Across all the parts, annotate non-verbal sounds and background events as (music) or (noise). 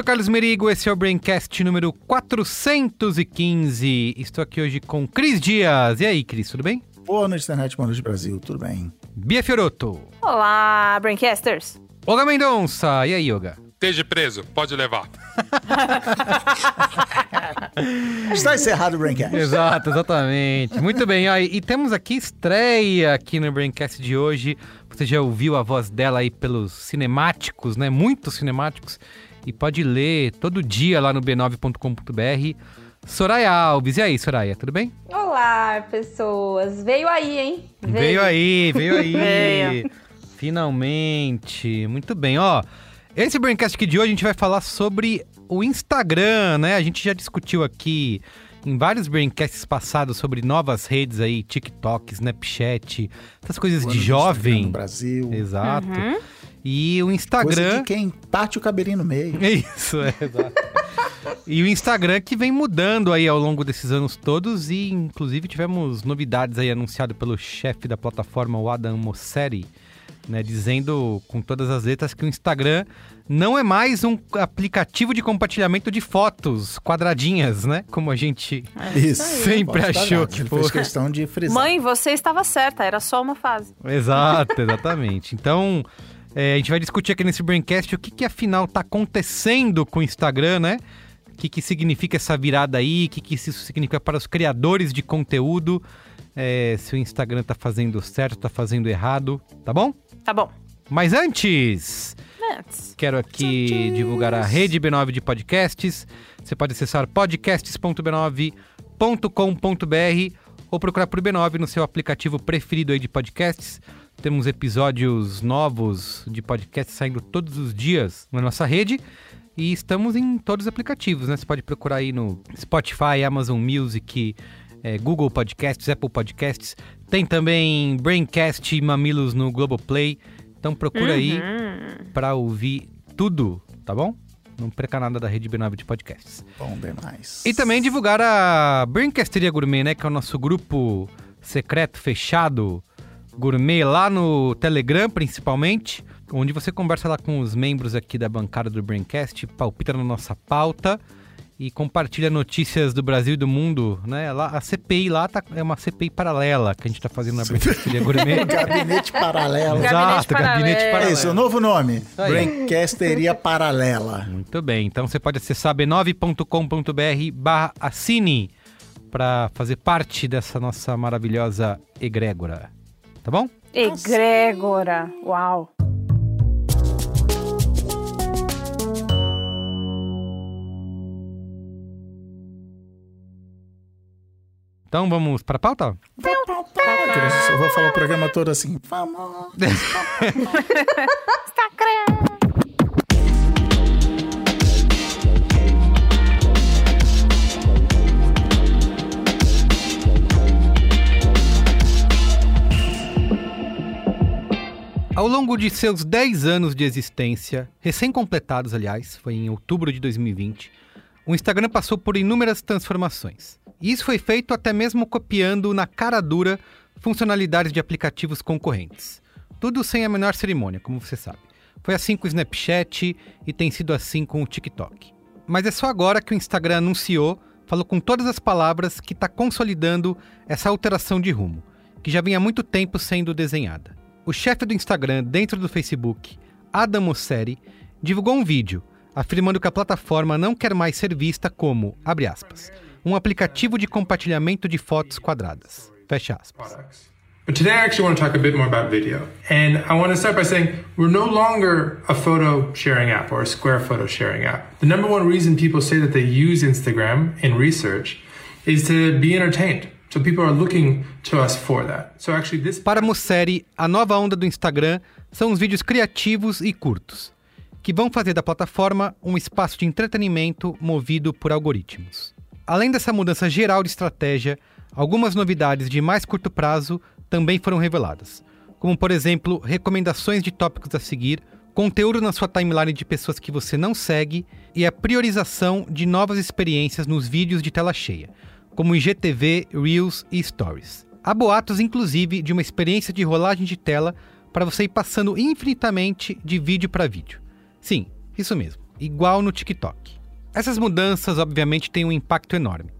sou o Carlos Merigo, esse é o Braincast número 415. Estou aqui hoje com Cris Dias. E aí, Cris, tudo bem? Boa noite, internet, boa noite, Brasil, tudo bem? Bia Fioroto. Olá, Braincasters. Olga Mendonça. E aí, Olga? Esteja preso, pode levar. (laughs) Está encerrado o Braincast. Exato, exatamente. Muito bem, ó, e temos aqui estreia aqui no Braincast de hoje. Você já ouviu a voz dela aí pelos cinemáticos, né? Muitos cinemáticos. E pode ler todo dia lá no b9.com.br. Soraya Alves. E aí, Soraya, tudo bem? Olá, pessoas. Veio aí, hein? Veio, aí, veio aí. (laughs) Veio. Finalmente. Muito bem, ó. Esse Braincast aqui de hoje a gente vai falar sobre o Instagram, né? A gente já discutiu aqui em vários Braincasts passados sobre novas redes aí, TikTok, Snapchat, essas coisas O de jovem. No Brasil. Exato. Uhum. E o Coisa Instagram. de quem parte o cabelinho no meio. (laughs) Isso, é, exato. e o Instagram que vem mudando aí ao longo desses anos todos e inclusive tivemos novidades aí anunciado pelo chefe da plataforma, o Adam Mosseri, né, dizendo com todas as letras que o Instagram não é mais um aplicativo de compartilhamento de fotos quadradinhas, né? Como a gente Isso. sempre achou que Ele fez fosse. questão de frisar. Mãe, você estava certa, era só uma fase. Exato, exatamente. Então, é, a gente vai discutir aqui nesse Braincast o que, que afinal está acontecendo com o Instagram, né? O que, que significa essa virada aí, o que, que isso significa para os criadores de conteúdo, é, se o Instagram tá fazendo certo, tá fazendo errado, tá bom? Tá bom. Mas antes, Antes. quero aqui divulgar a rede B9 de podcasts. Você pode acessar podcasts.b9.com.br ou procurar por B9 no seu aplicativo preferido aí de podcasts. Temos episódios novos de podcasts saindo todos os dias na nossa rede. E estamos em todos os aplicativos, né? Você pode procurar aí no Spotify, Amazon Music, eh, Google Podcasts, Apple Podcasts. Tem também Braincast e Mamilos no Globoplay. Então procura aí Uhum. para ouvir tudo, tá bom? Não perca nada da rede B9 de podcasts. Bom demais. E também divulgar a Brincasteria Gourmet, né? Que é o nosso grupo secreto, fechado, gourmet, lá no Telegram, principalmente. Onde você conversa lá com os membros aqui da bancada do Braincast, palpita na nossa pauta e compartilha notícias do Brasil e do mundo, né? Lá, a CPI lá tá, é uma CPI paralela que a gente tá fazendo na Brincasteria Gourmet. (laughs) Gabinete paralelo. Exato, gabinete paralelo. É isso, o novo nome. Braincasteria Paralela. (laughs) Muito bem, então você pode acessar b9.com.br barra assine para fazer parte dessa nossa maravilhosa egrégora. Tá bom? Egrégora. Uau. Então vamos para a pauta? Eu vou falar o programa todo assim. Vamos. (laughs) (laughs) Ao longo de seus 10 anos de existência, recém-completados, aliás, foi em outubro de 2020, o Instagram passou por inúmeras transformações. E isso foi feito até mesmo copiando na cara dura funcionalidades de aplicativos concorrentes. Tudo sem a menor cerimônia, como você sabe. Foi assim com o Snapchat e tem sido assim com o TikTok. Mas é só agora que o Instagram anunciou, falou com todas as palavras que está consolidando essa alteração de rumo, que já vinha há muito tempo sendo desenhada. O chefe do Instagram dentro do Facebook, Adam Mosseri, divulgou um vídeo afirmando que a plataforma não quer mais ser vista como, abre aspas, um aplicativo de compartilhamento de fotos quadradas. Fecha aspas. But today I actually want to talk a bit more about video. And I want to start by saying we're no longer a photo sharing app or a square photo sharing app. The number one reason people say that they use Instagram in research is to be entertained. Para a Mosseri, a nova onda do Instagram são os vídeos criativos e curtos, que vão fazer da plataforma um espaço de entretenimento movido por algoritmos. Além dessa mudança geral de estratégia, algumas novidades de mais curto prazo também foram reveladas, como por exemplo, recomendações de tópicos a seguir, conteúdo na sua timeline de pessoas que você não segue e a priorização de novas experiências nos vídeos de tela cheia, como IGTV, Reels e Stories. Há boatos, inclusive, de uma experiência de rolagem de tela para você ir passando infinitamente de vídeo para vídeo. Sim, isso mesmo, igual no TikTok. Essas mudanças, obviamente, têm um impacto enorme.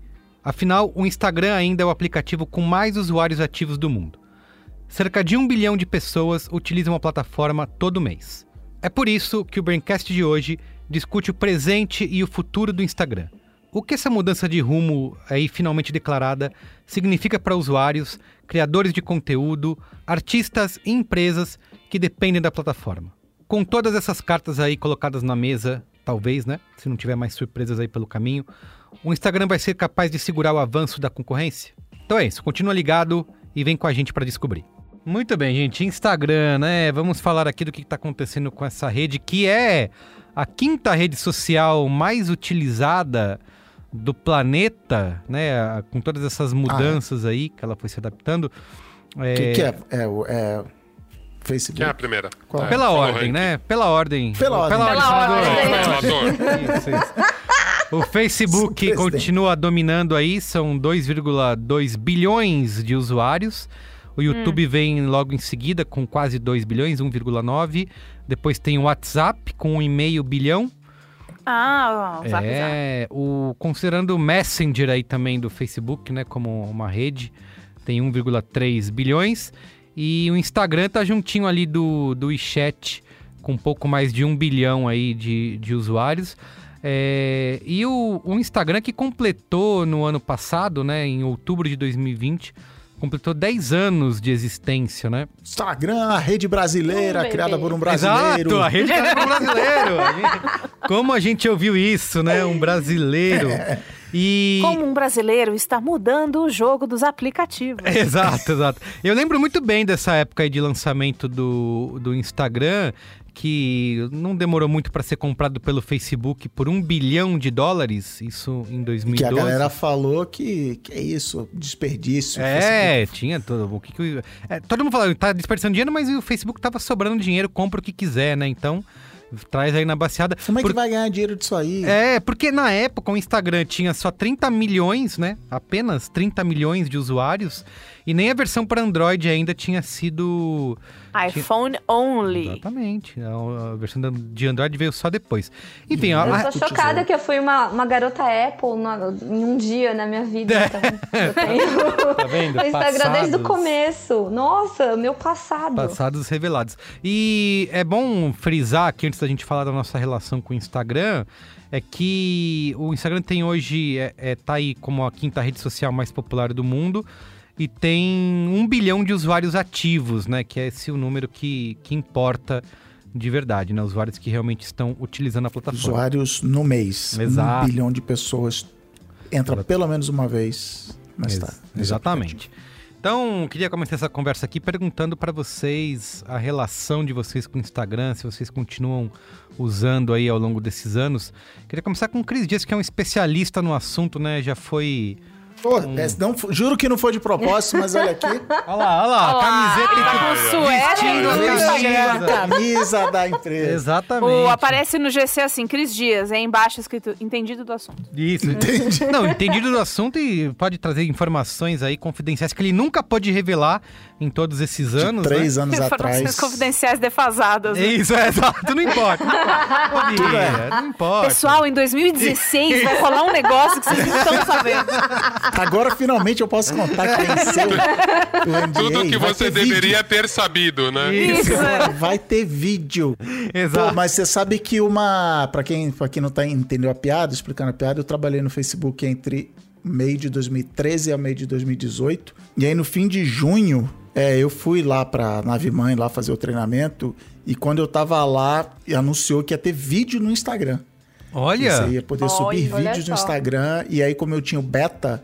Afinal, o Instagram ainda é o aplicativo com mais usuários ativos do mundo. Cerca de um bilhão de pessoas utilizam a plataforma todo mês. É por isso que o Braincast de hoje discute o presente e o futuro do Instagram. O que essa mudança de rumo aí finalmente declarada significa para usuários, criadores de conteúdo, artistas e empresas que dependem da plataforma. Com todas essas cartas aí colocadas na mesa, talvez, né? Se não tiver mais surpresas aí pelo caminho, o Instagram vai ser capaz de segurar o avanço da concorrência? Então é isso, continua ligado e vem com a gente para descobrir. Muito bem, gente. Instagram, né? Vamos falar aqui do que está acontecendo com essa rede, que é a quinta rede social mais utilizada do planeta, né? Com todas essas mudanças aí que ela foi se adaptando. O que, que é? É, o- é Facebook. Quem é a primeira? Qual? É, Pela o ordem, né? Pela ordem. Pela ordem. Pela Pela senador. ordem. (laughs) Isso, isso. O Facebook continua dominando aí, são 2,2 bilhões de usuários. O YouTube vem logo em seguida com quase 2 bilhões, 1,9. Depois tem o WhatsApp com 1,5 bilhão. Ah, o Zap Zap. É, o, considerando o Messenger aí também do Facebook, né, como uma rede, tem 1,3 bilhões. E o Instagram tá juntinho ali do, do WeChat, com um pouco mais de 1 bilhão aí de, de usuários. É, e o, o Instagram que completou no ano passado, né, em outubro de 2020, completou 10 anos de existência, né? Instagram, a rede brasileira, Um criada por um brasileiro. Exato, a rede criada por um brasileiro. A (laughs) gente- como a gente ouviu isso, né? Um brasileiro. E... Como um brasileiro está mudando o jogo dos aplicativos. (laughs) Exato, exato. Eu lembro muito bem dessa época aí de lançamento do, do Instagram, que não demorou muito para ser comprado pelo Facebook por um bilhão de dólares, isso em Que 2012. a galera falou que, que é isso, desperdício. É, tinha todo. O que que, é, todo mundo falava, tá desperdiçando dinheiro, mas o Facebook tava sobrando dinheiro, compra o que quiser, né? Então, traz aí na baseada. Como é que Por- vai ganhar dinheiro disso aí? É, porque na época o Instagram tinha só 30 milhões, né? Apenas 30 milhões de usuários. E nem a versão para Android ainda tinha sido. iPhone only. Exatamente. A, a versão de Android veio só depois. Enfim, a- Eu a- tô chocada que eu fui uma, uma garota Apple na- em um dia na minha vida. Então, eu tenho (laughs) Tá vendo? (laughs) o Instagram desde o Passados. começo. Nossa, meu passado. Passados revelados. E é bom frisar aqui, antes da gente falar da nossa relação com o Instagram, é que o Instagram tem hoje, é, é, tá aí como a quinta rede social mais popular do mundo e tem um bilhão de usuários ativos, né? Que é esse o número que, que importa de verdade, né? Usuários que realmente estão utilizando a plataforma. Usuários no mês. Exato. Um bilhão de pessoas entra pelo menos uma vez. Mas Ex- tá. nesse Exatamente. Então, queria começar essa conversa aqui perguntando para vocês a relação de vocês com o Instagram, se vocês continuam usando aí ao longo desses anos. Queria começar com o Cris Dias, que é um especialista no assunto, né? Já foi. Pô, é, não, f- juro que não foi de propósito, mas olha aqui. (laughs) Olha lá, olha lá, Olha lá, camiseta ele tá com e suéter vestindo do a camisa. Camisa da empresa. Exatamente. O, aparece no GC assim, Cris Dias, é embaixo escrito entendido do assunto. Isso. Entendi. Não, entendido do assunto e pode trazer informações aí confidenciais que ele nunca pôde revelar em todos esses anos. De três né? anos Informações atrás. confidenciais defasadas. né? Isso, é exato, não importa. Não importa. Ô, Bia, não importa. Pessoal, em 2016 vai rolar um negócio que vocês não estão sabendo. Agora finalmente eu posso contar que venceu o NDA. Tudo que Vai você ter vídeo. deveria ter sabido, né? Isso, é. Vai ter vídeo. exato. Pô, mas você sabe que uma. Pra quem, pra quem não tá entendendo a piada, explicando a piada, eu trabalhei no Facebook entre meio de 2013 a meio de 2018. E aí no fim de junho, é, eu fui lá pra nave mãe lá fazer o treinamento. E quando eu tava lá, anunciou que ia ter vídeo no Instagram. Olha, Você ia poder subir Olha vídeos no só. Instagram. E aí, como eu tinha o beta,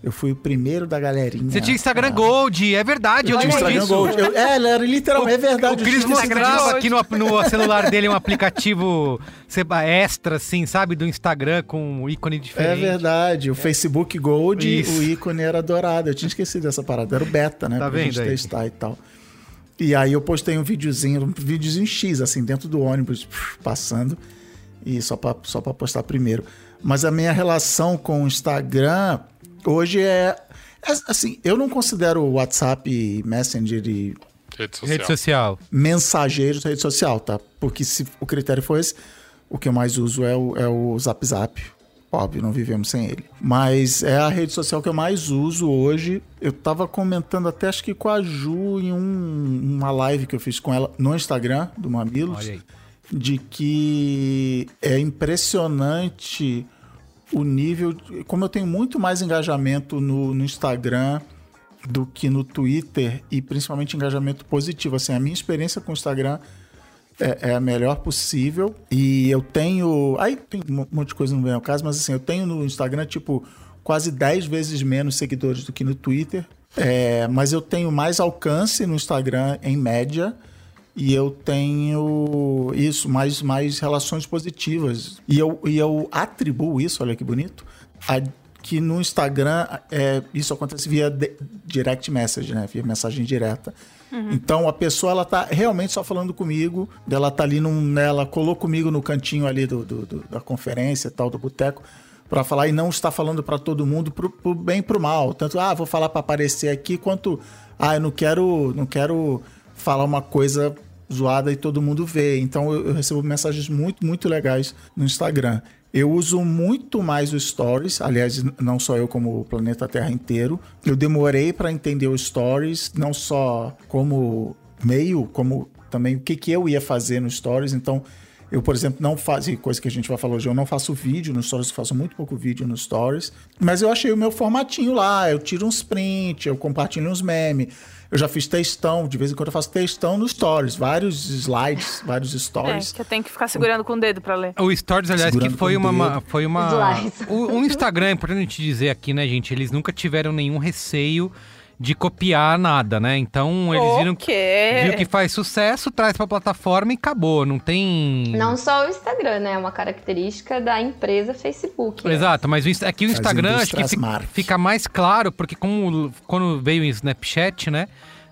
Eu fui o primeiro da galerinha. Você tinha Instagram Gold, é verdade, eu Eu tinha Instagram disso. Gold. Eu- é, era literalmente. É verdade. O Cris mostrava aqui no, no celular dele um aplicativo extra, assim, sabe? Do Instagram com um ícone É diferente. verdade. O Facebook Gold, Isso. o ícone era dourado. Eu tinha esquecido dessa parada. Era o beta, né? Tá pra vendo gente aí? testar e tal. E aí eu postei um videozinho, um videozinho X, assim, dentro do ônibus, passando. E só pra, só pra postar primeiro. Mas a minha relação com o Instagram hoje é, é. Assim, eu não considero o WhatsApp, Messenger e Rede social. Rede social. mensageiros da rede social, tá? Porque se o critério for esse, o que eu mais uso é o, é o Zap Zap. Óbvio, não vivemos sem ele. Mas é a rede social que eu mais uso hoje. Eu tava comentando até acho que com a Ju em um- uma live que eu fiz com ela no Instagram do Mamilos. Olha aí. De que é impressionante o nível. Como eu tenho muito mais engajamento no, no Instagram do que no Twitter e principalmente engajamento positivo. Assim, a minha experiência com o Instagram é, é a melhor possível e eu tenho. Aí tem um monte de coisa vem ao caso, mas assim, eu tenho no Instagram, tipo, quase 10 vezes menos seguidores do que no Twitter. É, mas eu tenho mais alcance no Instagram em média e eu tenho isso, mais, mais relações positivas. E eu, e eu atribuo isso, olha que bonito, a que no Instagram é, isso acontece via direct message, né? Via mensagem direta. Então a pessoa ela tá realmente só falando comigo, ela tá ali num, né, ela colou comigo no cantinho ali do, do- do- da conferência, tal, do boteco, para falar e não está falando para todo mundo pro, pro bem e pro mal. Tanto ah, vou falar para aparecer aqui, quanto ah, eu não quero, não quero falar uma coisa zoada e todo mundo vê. Então eu, eu recebo mensagens muito, muito legais no Instagram. Eu uso muito mais o Stories, aliás, não só eu, como o planeta Terra inteiro. Eu demorei para entender o Stories, não só como meio, como também o que, que eu ia fazer no Stories. Então, eu, por exemplo, não faço, coisa que a gente vai falar hoje, eu não faço vídeo no Stories, eu faço muito pouco vídeo no Stories. Mas eu achei o meu formatinho lá, eu tiro uns print, eu compartilho uns memes. Eu já fiz textão, de vez em quando eu faço textão no Stories, vários slides, vários É, stories. que eu tenho que ficar segurando com o dedo pra ler. O Stories, aliás, que Segurando foi com o uma, uma- foi uma. Slides. (laughs) O, o Instagram, é importante a gente dizer aqui, né, gente? Eles nunca tiveram nenhum receio de copiar nada, né? Então eles viram, O quê? viram que faz sucesso, traz pra plataforma e acabou. Não tem. Não só o Instagram, né? É uma característica da empresa Facebook. né? Exato, mas o aqui o As Instagram acho que fica, fica mais claro, porque como quando veio o Snapchat, né?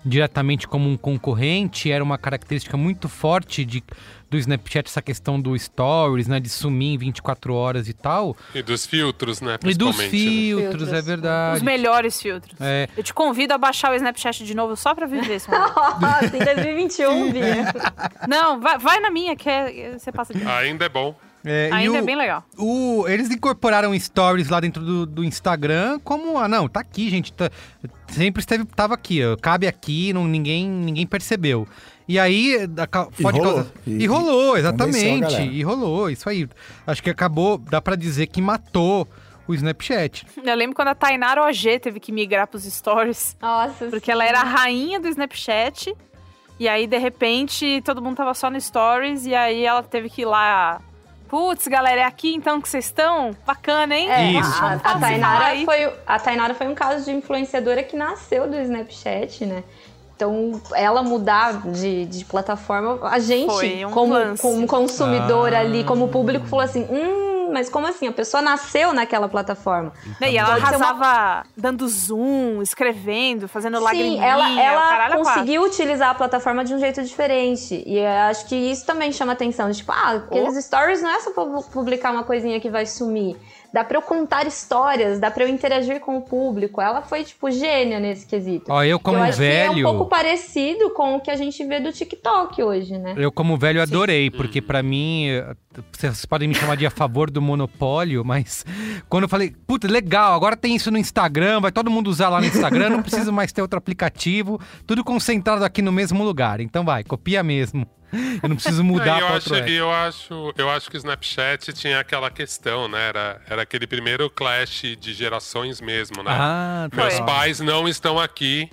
Diretamente como um concorrente, era uma característica muito forte de, do Snapchat, essa questão do stories, né? De sumir em 24 horas e tal. E dos filtros, né? E dos Principalmente. né? filtros, Filtros. é Os verdade. melhores filtros. É. Eu te convido a baixar o Snapchat de novo só pra viver esse (laughs) momento. Nossa, em 2021, Bia. (laughs) Não, vai, vai na minha, que é, você passa de Ainda é bom. É, Ainda o- é bem legal. O, eles incorporaram stories lá dentro do, do Instagram como, ah, não, tá aqui, gente. tá- sempre esteve, tava aqui, ó, cabe aqui, não, ninguém, ninguém percebeu. E aí, da ca- E pode rolou. causar- E- E, rolou, exatamente. E rolou, isso aí. Acho que acabou, dá pra dizer que matou o Snapchat. Eu lembro quando a Tainara OG teve que migrar pros stories. Nossa. Porque ela era a rainha do Snapchat. E aí, de repente, todo mundo tava só no Stories. E aí ela teve que ir lá. Putz, galera, é aqui então que vocês estão? Bacana, hein? É, Isso. A, a, Tainara aí. foi, a Tainara foi um caso de influenciadora que nasceu do Snapchat, né? Então, ela mudar de, de plataforma, a gente, um como, lance. como consumidor Ah. ali, como público, falou assim: hum, mas como assim? A pessoa nasceu naquela plataforma. Né, E ela ser uma- arrasava dando zoom, escrevendo, fazendo Sim, lagriminha. ela, ela é quatro. conseguiu utilizar a plataforma de um jeito diferente. E eu acho que isso também chama atenção. Tipo, ah, aqueles stories não é só publicar uma coisinha que vai sumir. Dá pra eu contar histórias, dá pra eu interagir com o público. Ela foi, tipo, gênia nesse quesito. Ó, eu como eu acho velho. que é um pouco parecido com o que a gente vê do TikTok hoje, né? Eu, como velho, adorei, porque pra mim, vocês podem me chamar de a favor do monopólio, mas quando eu falei, puta, legal, agora tem isso no Instagram, vai todo mundo usar lá no Instagram, não preciso mais ter outro aplicativo, tudo concentrado aqui no mesmo lugar. Então vai, copia mesmo. (laughs) Eu não preciso mudar É, eu, pra acho, e eu acho, eu acho que o Snapchat tinha aquela questão, né? Era, era aquele primeiro clash de gerações mesmo, né? Ah, tá. Meus pais não estão aqui,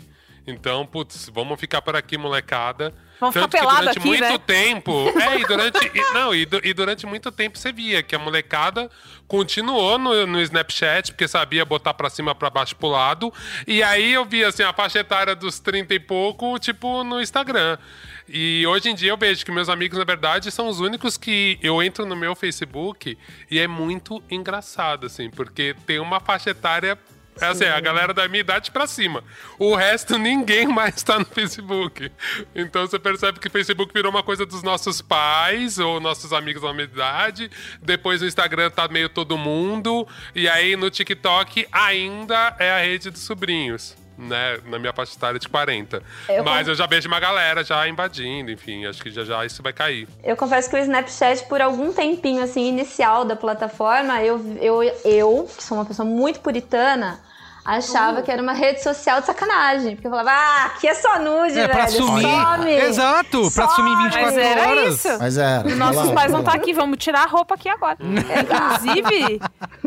então, putz, vamos ficar por aqui, molecada. Vamos ficar Tanto que pelado durante aqui, muito né? tempo. É, e durante. e- não, e, e durante muito tempo você via que a molecada continuou no, no Snapchat, porque sabia botar pra cima, pra baixo, pro lado. E aí eu via assim, a faixa etária dos 30 e pouco, tipo, no Instagram. E hoje em dia eu vejo que meus amigos, na verdade, são os únicos que eu entro no meu Facebook e é muito engraçado, assim, porque tem uma faixa etária é assim, a galera da minha idade pra cima. O resto, (laughs) ninguém mais tá no Facebook. Então você percebe que o Facebook virou uma coisa dos nossos pais ou nossos amigos da minha idade. Depois o Instagram tá meio todo mundo. E aí no TikTok ainda é a rede dos sobrinhos. Né, na minha faixa etária de 40. Eu Mas eu já vejo uma galera já invadindo, enfim, acho que já já isso vai cair. Eu confesso que o Snapchat, por algum tempinho, assim, inicial da plataforma, eu, eu, eu que sou uma pessoa muito puritana, achava que era uma rede social de sacanagem. Porque eu falava, ah, aqui é só nude, É, velho. pra sumir. Some. Exato, pra sumir em 24 Mas era horas. isso. Mas era. E nossos pais não estão lá. aqui, vamos tirar a roupa aqui agora. (laughs) Inclusive,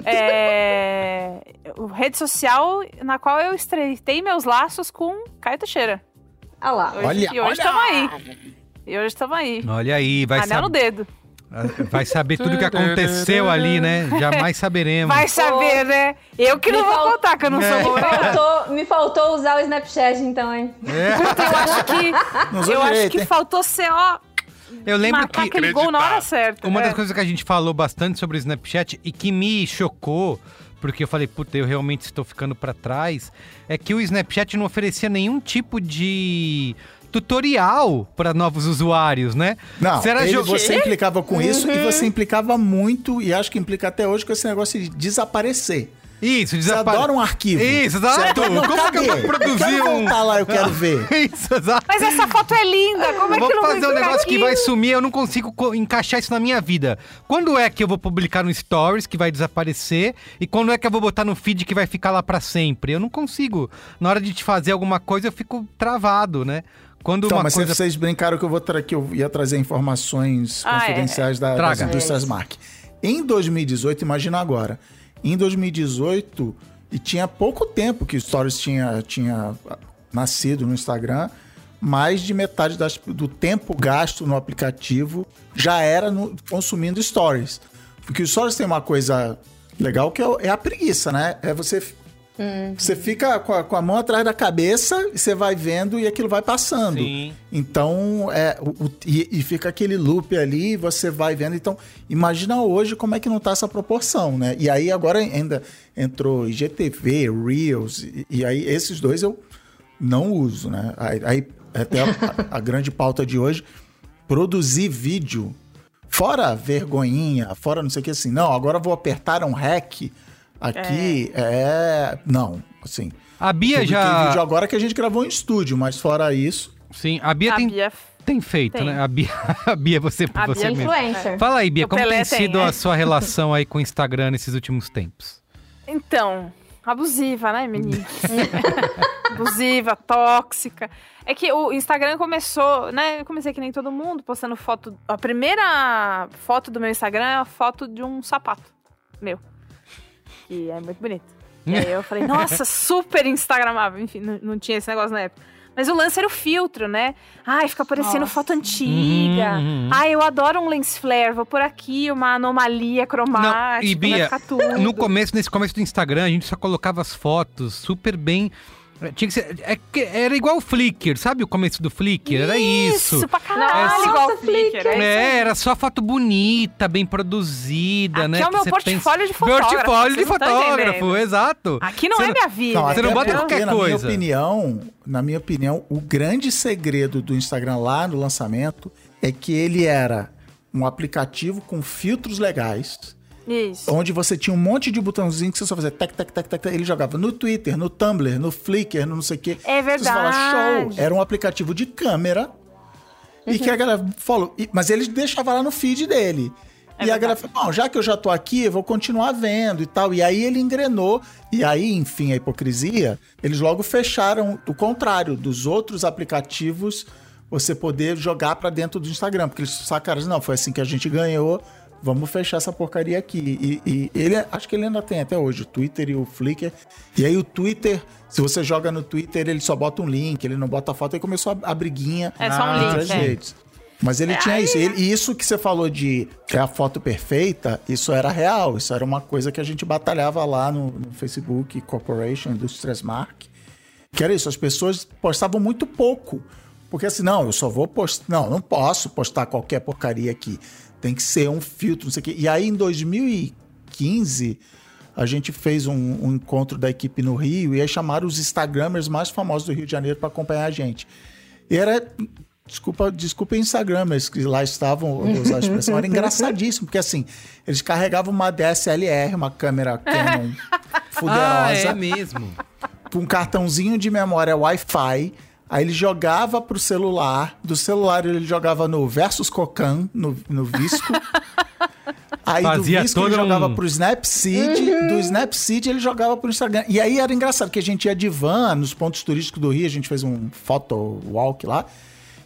é, o rede social na qual eu estreitei meus laços com Caio Teixeira. Ah lá. Hoje, Olha, e hoje olha! estamos aí. E hoje estamos aí. Olha aí, vai, Anel no sab- dedo. Vai saber tudo o que aconteceu ali, né? Jamais saberemos. Vai saber, né? Eu que não Me vou fal- contar, que eu não É. sou Me faltou, me faltou usar o Snapchat, então, hein? Puta, eu acho que, Não eu acho que hein? faltou ser, ó, Eu lembro matar que aquele gol na hora certa. Uma É. das coisas que a gente falou bastante sobre o Snapchat e que me chocou, porque eu falei, puta, eu realmente estou ficando pra trás, é que o Snapchat não oferecia nenhum tipo de tutorial para novos usuários, né? Não, Você era ele, jo- você implicava com isso Uhum. e você implicava muito, e acho que implica até hoje com esse negócio de desaparecer. Isso, Você desapare... adora um arquivo. Isso, Você exato. adora- Não, Como que eu vou cadê? produzir eu um... voltar lá, eu quero (laughs) ver. Isso, exato. Mas essa foto é linda, como é Vou que não fazer um negócio que vai sumir, eu não consigo co- encaixar isso na minha vida. Quando é que eu vou publicar no Stories, que vai desaparecer? E quando é que eu vou botar no feed, que vai ficar lá pra sempre? Eu não consigo. Na hora de te fazer alguma coisa, eu fico travado, né? Quando Então, uma mas coisa... vocês brincaram que eu, vou tra- que eu ia trazer informações Ah, é. confidenciais da, das indústrias Mac. Em 2018, imagina agora, em 2018, e tinha pouco tempo que o Stories tinha, tinha nascido no Instagram, mais de metade das- do tempo gasto no aplicativo já era no- consumindo Stories. Porque o Stories tem uma coisa legal que é, é a preguiça, né? É você você fica com a, com a mão atrás da cabeça e você vai vendo e aquilo vai passando. Sim. Então, é, o- o- e, e fica aquele loop ali, e você vai vendo. Então, imagina hoje como é que não tá essa proporção, né? E aí agora ainda entrou IGTV, Reels, e, e aí esses dois eu não uso, né? Aí, aí até a, (laughs) a grande pauta de hoje, produzir vídeo, fora vergonhinha, fora não sei o que assim, não, agora vou apertar um REC aqui, é... Não, assim... A Bia já... vídeo agora que a gente gravou em estúdio, mas fora isso. Sim, a Bia, A tem, Bia tem feito, tem. né? A Bia, (laughs) a Bia você, A você Bia é mesmo. Influencer. Fala aí, Bia, O como Pelé tem tem, sido é. a sua (laughs) relação aí com o Instagram nesses últimos tempos? Então, abusiva, né, menina? (laughs) abusiva, tóxica. É que o Instagram começou, né? Eu comecei que nem todo mundo, postando foto. A primeira foto do meu Instagram é a foto de um sapato meu. Que é muito bonito. E aí eu falei, nossa, (laughs) super Instagramável. Enfim, não, não tinha esse negócio na época. Mas o lance era o filtro, né? Ai, fica aparecendo foto antiga. Uhum. Ai, eu adoro um lens flare. Vou por aqui uma anomalia cromática. e vai Bia. No começo, nesse começo do Instagram, a gente só colocava as fotos super bem. Tinha que ser. é que era igual o Flickr, sabe o começo do Flickr? Era isso. Isso, pra caralho, Nossa, igual o Flickr. Flickr. É. É, era só foto bonita, bem produzida, Aqui né? é o meu portfólio de fotógrafo, Portfólio de não fotógrafo, exato. Aqui não Você é minha vida. Você não bota porque, qualquer na coisa. minha opinião, na minha opinião, o grande segredo do Instagram lá no lançamento é que ele era um aplicativo com filtros legais, Isso. onde você tinha um monte de botãozinho que você só fazia tec, tec, tec, tec, tec. Ele jogava no Twitter, no Tumblr, no Flickr, no não sei o quê. É Você fala, verdade. show. Era um aplicativo de câmera e que a galera falou. Mas ele deixava lá no feed dele. e a galera falou, bom, já que eu já tô aqui, eu vou continuar vendo e tal. E aí ele engrenou. E aí, enfim, a hipocrisia, eles logo fecharam o contrário dos outros aplicativos você poder jogar pra dentro do Instagram. Porque eles sacaram, não, foi assim que a gente ganhou, vamos fechar essa porcaria aqui. E, e ele, acho que ele ainda tem até hoje o Twitter e o Flickr. E aí o Twitter, se você joga no Twitter, ele só bota um link, ele não bota foto, aí começou a, a briguinha É só um entre link, as é. redes. Mas ele É, tinha aí- isso. E isso que você falou de é a foto perfeita, isso era real. Isso era uma coisa que a gente batalhava lá no, no Facebook Corporation Industries Mark. Que era isso, as pessoas postavam muito pouco. Porque assim, não, eu só vou postar. Não, não posso postar qualquer porcaria aqui. Tem que ser um filtro, não sei o quê. E aí, em 2015, a gente fez um, um encontro da equipe no Rio e aí chamaram os Instagramers mais famosos do Rio de Janeiro para acompanhar a gente. E era. Desculpa, desculpa Instagramers que lá estavam, usar a expressão, era engraçadíssimo, porque assim, eles carregavam uma DSLR, uma câmera Canon (laughs) fuderosa Ah, é mesmo. com um cartãozinho de memória Wi-Fi. Aí ele jogava pro celular. Do celular ele jogava no Versus Cocan, no, no Visco. (laughs) Aí Fazia do Visco ele jogava um- pro Snapseed. Do Snapseed ele jogava pro Instagram. E aí era engraçado, que a gente ia de van nos pontos turísticos do Rio. A gente fez um photo walk lá.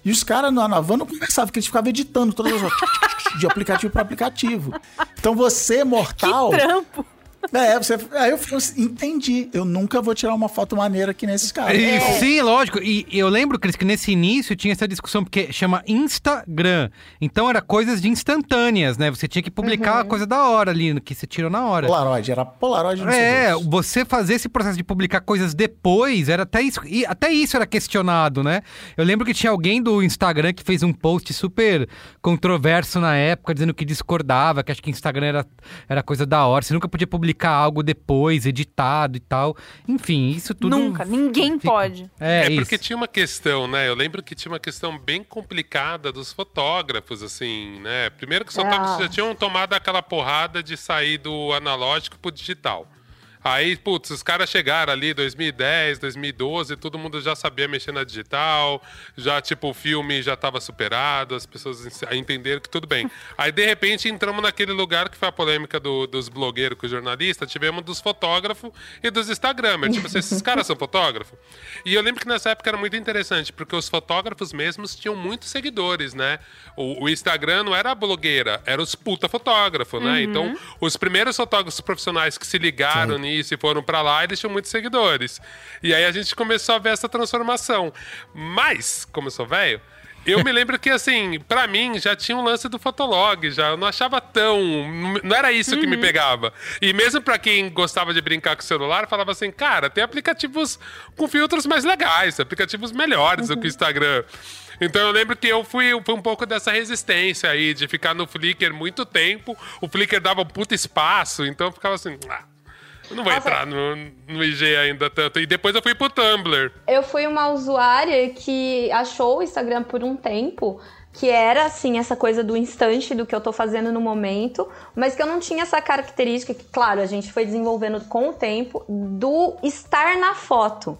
E os caras na, van não conversavam, porque eles ficavam editando todas as (laughs) de aplicativo para aplicativo. Então você, mortal... Trampo. É, você, aí eu falei assim, entendi. Eu nunca vou tirar uma foto maneira aqui nesses caras. É. Sim, lógico. E eu lembro, Cris, que nesse início tinha essa discussão, porque chama Instagram. Então era coisas de instantâneas, né? Você tinha que publicar a coisa da hora ali, no que você tirou na hora. Polaroid, era Polaroid no É, você fazer esse processo de publicar coisas depois, era até isso, e até isso era questionado, né? Eu lembro que tinha alguém do Instagram que fez um post super controverso na época, dizendo que discordava, que acho que Instagram era, era coisa da hora, você nunca podia publicar algo depois, editado e tal. Enfim, isso tudo. Nunca. Ninguém fica- pode. É, É, isso. porque tinha uma questão, né? Eu lembro que tinha uma questão bem complicada dos fotógrafos, assim, né? Primeiro que os fotógrafos Ah. já tinham tomado aquela porrada de sair do analógico pro digital. Aí, putz, os caras chegaram ali 2010, 2012, todo mundo já sabia mexer na digital, já, tipo, o filme já estava superado, as pessoas en- entenderam que tudo bem. Aí, de repente, entramos naquele lugar que foi a polêmica do- dos blogueiros com os jornalistas, tivemos dos fotógrafos e dos Instagramers. Tipo, assim, esses caras são fotógrafos? E eu lembro que nessa época era muito interessante, porque os fotógrafos mesmos tinham muitos seguidores, né? O, o Instagram não era a blogueira, era os puta fotógrafos, né? Então, os primeiros fotógrafos profissionais que se ligaram nisso e foram pra lá, eles tinham muitos seguidores. E aí a gente começou a ver essa transformação. Mas, como eu sou velho, eu me (laughs) lembro que, assim, pra mim já tinha um lance do Fotolog, já. Eu não achava tão. Não era isso que me pegava. E mesmo pra quem gostava de brincar com o celular, falava assim, cara, tem aplicativos com filtros mais legais, aplicativos melhores do que o Instagram. Então eu lembro que eu fui, fui um pouco dessa resistência aí, de ficar no Flickr muito tempo. O Flickr dava um puta espaço, então eu ficava assim. Ah, eu não vou Nossa. entrar no, no IG ainda tanto. E depois eu fui pro Tumblr. Eu fui uma usuária que achou o Instagram por um tempo, que era assim, essa coisa do instante do que eu tô fazendo no momento, mas que eu não tinha essa característica que, claro, a gente foi desenvolvendo com o tempo, do estar na foto.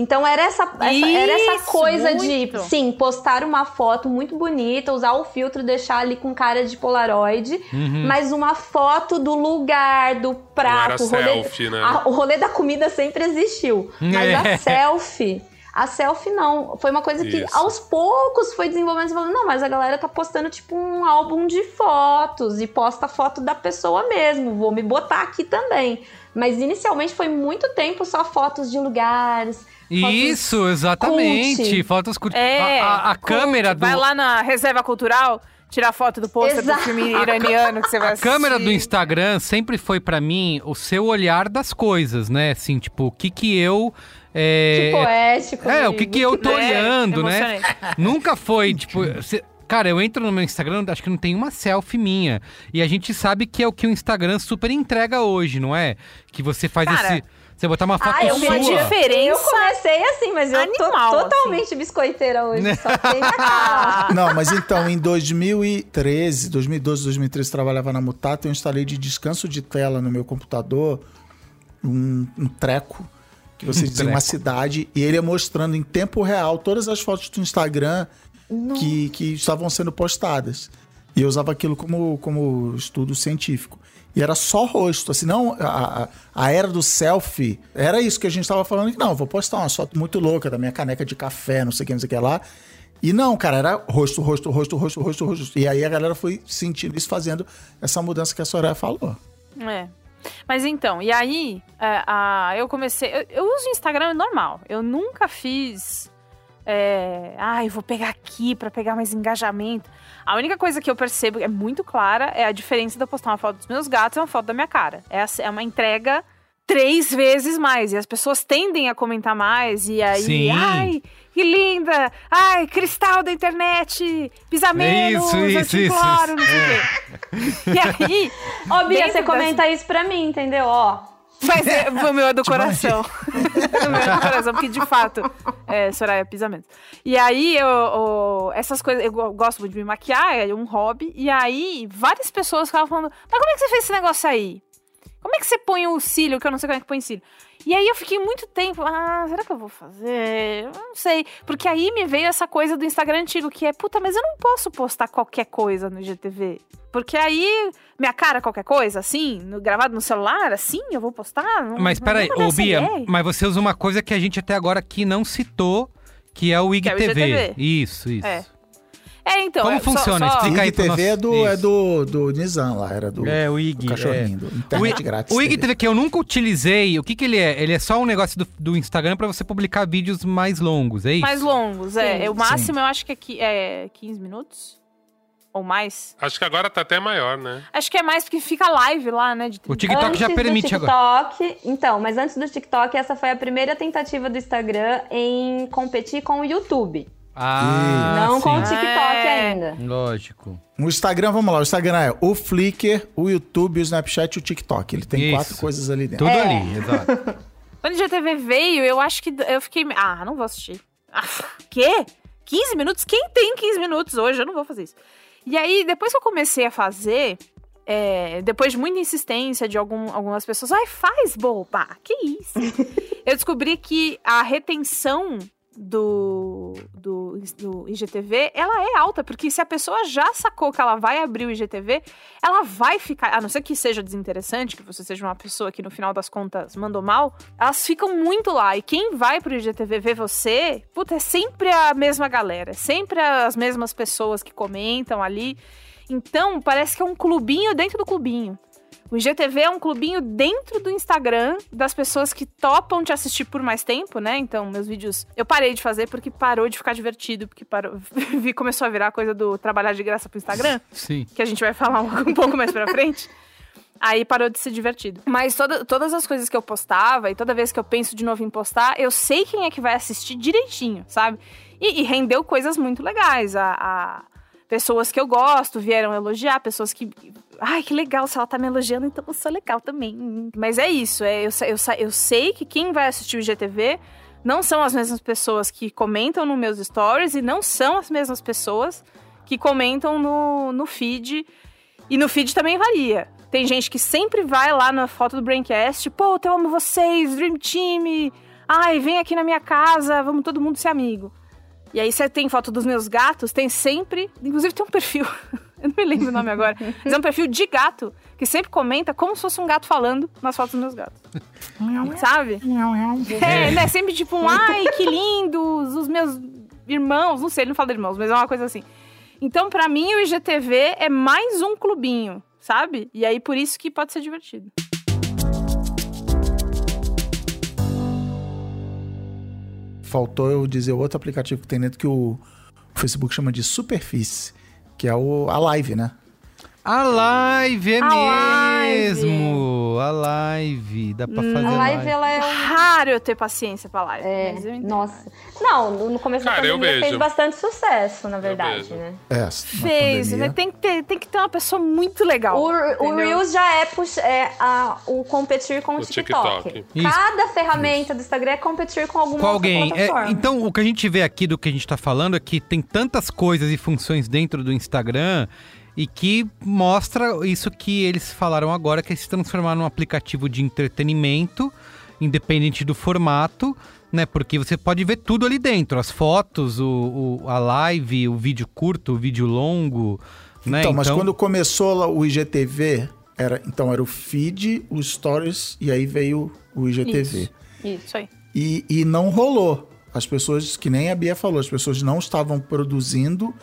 Então era essa, essa- era essa Isso, coisa muito. de, sim, postar uma foto muito bonita, usar o filtro, deixar ali com cara de Polaroid, mas uma foto do lugar, do prato, o rolê, selfie, né? a- o rolê da comida sempre existiu. Mas É. a selfie. A selfie não. Foi uma coisa que Isso. aos poucos foi desenvolvendo. Você falou, não, mas a galera tá postando tipo um álbum de fotos e posta foto da pessoa mesmo. Vou me botar aqui também. Mas inicialmente foi muito tempo só fotos de lugares. Isso, exatamente. cult. Fotos curtas. É. a, a- a cult. câmera do. Vai lá na reserva cultural, tirar foto do pôster do filme (laughs) iraniano que você vai A assistir. câmera do Instagram sempre foi pra mim o seu olhar das coisas, né? Assim, tipo, o que que eu. Que É, poético. é o que que eu tô É, olhando, né? Nunca foi, (laughs) tipo. cê- Cara, eu entro no meu Instagram, acho que não tem uma selfie minha. E a gente sabe que é o que o Instagram super entrega hoje, não é? Que você faz Cara, esse. Você botar uma foto Ah, eu sua. vi a diferença Eu comecei assim, mas eu animal, tô totalmente biscoiteira hoje. Só tem a cara. Não, mas então, em 2013, 2012, 2013, trabalhava na Mutata, eu instalei de descanso de tela no meu computador um, um treco, que você Um dizia treco. uma cidade, e ele ia mostrando em tempo real todas as fotos do Instagram que, que estavam sendo postadas. E eu usava aquilo como, como estudo científico. E era só rosto, assim, não a, a, era do selfie. Era isso que a gente estava falando, não, vou postar uma foto muito louca da minha caneca de café, não sei o que, não sei o que lá. E não, cara, era rosto, rosto, rosto, rosto, rosto, rosto. E aí a galera foi sentindo isso, fazendo essa mudança que a Soraya falou. É. Mas então, e aí, é, a, eu comecei. Eu, eu uso o Instagram normal. Eu nunca fiz. É, ai, vou pegar aqui pra pegar mais engajamento. A única coisa que eu percebo é muito clara é a diferença de eu postar uma foto dos meus gatos e uma foto da minha cara. É, é uma entrega três vezes mais. E as pessoas tendem a comentar mais. E aí, Sim. ai, que linda! Ai, cristal da internet! Pisa menos, isso, eu isso, te isso, imploro, isso. não sei o quê. (laughs) E aí, Ó, Bia, você das- comenta isso pra mim, entendeu? Ó. Mas é, (laughs) o meu é do coração. o (laughs) meu é do coração, porque de fato, é, Soraya pisamento. E aí, eu, eu- essas coisas, eu go- gosto muito de me maquiar, é um hobby. E aí, várias pessoas ficavam falando: Mas como é que você fez esse negócio aí? Como é que você põe o cílio, que eu não sei como é que põe cílio? E aí eu fiquei muito tempo, ah, será que eu vou fazer? Eu não sei. Porque aí me veio essa coisa do Instagram antigo, que é, puta, mas eu não posso postar qualquer coisa no IGTV. Porque aí, minha cara, qualquer coisa, assim, no- gravado no celular, assim, eu vou postar? Não- Mas peraí, ô Bia, ideia. mas você usa uma coisa que a gente até agora aqui não citou, que é o Que é o IGTV. IGTV. Isso, isso. É. É, então. Como é, só- funciona? só- Explica aí pro IGTV é nosso- do, é do, do Nizam lá, era do, É, o do IG. cachorrinho, do O, internet I- grátis. o dele. IGTV que eu nunca utilizei, o que que ele é? Ele é só um negócio do, do Instagram pra você publicar vídeos mais longos, é isso? Mais longos, é. Sim. o máximo eu acho que é, qui- é 15 minutos. Ou mais. Acho que agora tá até maior, né? Acho que é mais porque fica live lá, né? De O 30. TikTok já Antes permite do agora. TikTok, Então, mas antes do TikTok, essa foi a primeira tentativa do Instagram em competir com o YouTube. Ah, não com o sim. TikTok É. ainda. Lógico. O Instagram, vamos lá, o Instagram é o Flickr, o YouTube, o Snapchat e o TikTok. Ele tem Isso. quatro coisas ali dentro. Tudo É. ali, exato. (laughs) Quando o IGTV veio, eu acho que eu fiquei. Ah, não vou assistir. Ah, (laughs) quê? 15 minutos? Quem tem 15 minutos hoje? Eu não vou fazer isso. E aí, depois que eu comecei a fazer, é, depois de muita insistência de algum- algumas pessoas, ai, faz, boba, que isso? (laughs) eu descobri que a retenção do, do, do IGTV, ela é alta, porque se a pessoa já sacou que ela vai abrir o IGTV, ela vai ficar, a não ser que seja desinteressante, que você seja uma pessoa que no final das contas mandou mal, elas ficam muito lá. E quem vai pro IGTV ver você, puta, é sempre a mesma galera, é sempre as mesmas pessoas que comentam ali. Então, parece que é um clubinho dentro do clubinho. O IGTV é um clubinho dentro do Instagram das pessoas que topam te assistir por mais tempo, né? Então, meus vídeos eu parei de fazer porque parou de ficar divertido, porque parou, (laughs) começou a virar a coisa do trabalhar de graça pro Instagram Sim. que a gente vai falar um, um pouco mais pra frente. Aí parou de ser divertido. Mas toda- todas as coisas que eu postava, e toda vez que eu penso de novo em postar, eu sei quem é que vai assistir direitinho, sabe? E, e rendeu coisas muito legais. A, a- pessoas que eu gosto vieram elogiar, pessoas que. Ai, que legal, se ela tá me elogiando, então eu sou legal também. Mas é isso, é, eu, eu, eu sei que quem vai assistir o IGTV não são as mesmas pessoas que comentam nos meus stories e não são as mesmas pessoas que comentam no, no feed. E no feed também varia. Tem gente que sempre vai lá na foto do Braincast, pô, eu amo vocês, Dream Team. Ai, vem aqui na minha casa, vamos todo mundo ser amigo. E aí você tem foto dos meus gatos, tem sempre, inclusive tem um perfil, (laughs) eu não me lembro o nome agora, mas é um perfil de gato que sempre comenta como se fosse um gato falando nas fotos dos meus gatos. Sabe? É, né? Sempre tipo um, ai, que lindos, os meus irmãos, não sei, ele não fala de irmãos, mas é uma coisa assim. Então, pra mim, o IGTV é mais um clubinho, sabe? E aí, por isso que pode ser divertido. Faltou eu dizer outro aplicativo que tem dentro que o Facebook chama de Superfície, que é o, a live, né? A live é A live. mesmo! A live. Dá pra fazer A live, ela é Raro eu ter paciência pra live. É, mas eu entendo. nossa. Não, no começo Cara, da eu pandemia fez bastante sucesso, na verdade, né? É, Fez, mas tem que, ter, tem que ter uma pessoa muito legal. O, o? Reels já é, puxa, é a- o competir com o, O TikTok. TikTok. Isso. Cada ferramenta do Instagram é competir com alguma com outra alguém. É, plataforma. então, o que a gente vê aqui do que a gente tá falando é que tem tantas coisas e funções dentro do Instagram e que mostra isso que eles falaram agora, que é se transformar num aplicativo de entretenimento, independente do formato, né? Porque você pode ver tudo ali dentro, as fotos, o, o- a live, o vídeo curto, o vídeo longo, né? Então, mas quando começou lá o IGTV, era, então era o feed, os stories, e aí veio o IGTV. Isso. Isso aí. E, e não rolou. as pessoas, que nem a Bia falou, as pessoas não estavam produzindo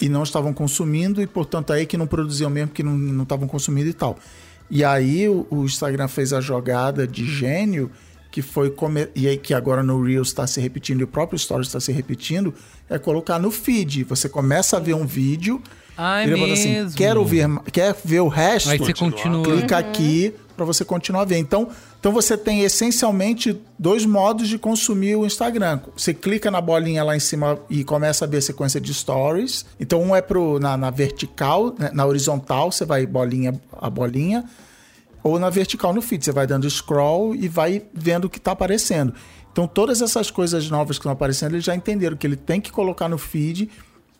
e não estavam consumindo, e portanto aí que não produziam mesmo, que não não estavam consumindo e tal. E aí o, o Instagram fez a jogada de gênio, que foi come- e aí que agora no Reels está se repetindo e o próprio Stories está se repetindo, é colocar no feed. Você começa a ver um vídeo, é ele bota mesmo. assim, quero ver, quer ver o resto? Aí você continua. clica aqui para você continuar a ver. Então, então você tem essencialmente dois modos de consumir o Instagram. Você clica na bolinha lá em cima e começa a ver a sequência de stories. Então, um é pro, na, na vertical, né, na horizontal, você vai bolinha a bolinha, ou na vertical no feed. Você vai dando scroll e vai vendo o que está aparecendo. Então, todas essas coisas novas que estão aparecendo, eles já entenderam que ele tem que colocar no feed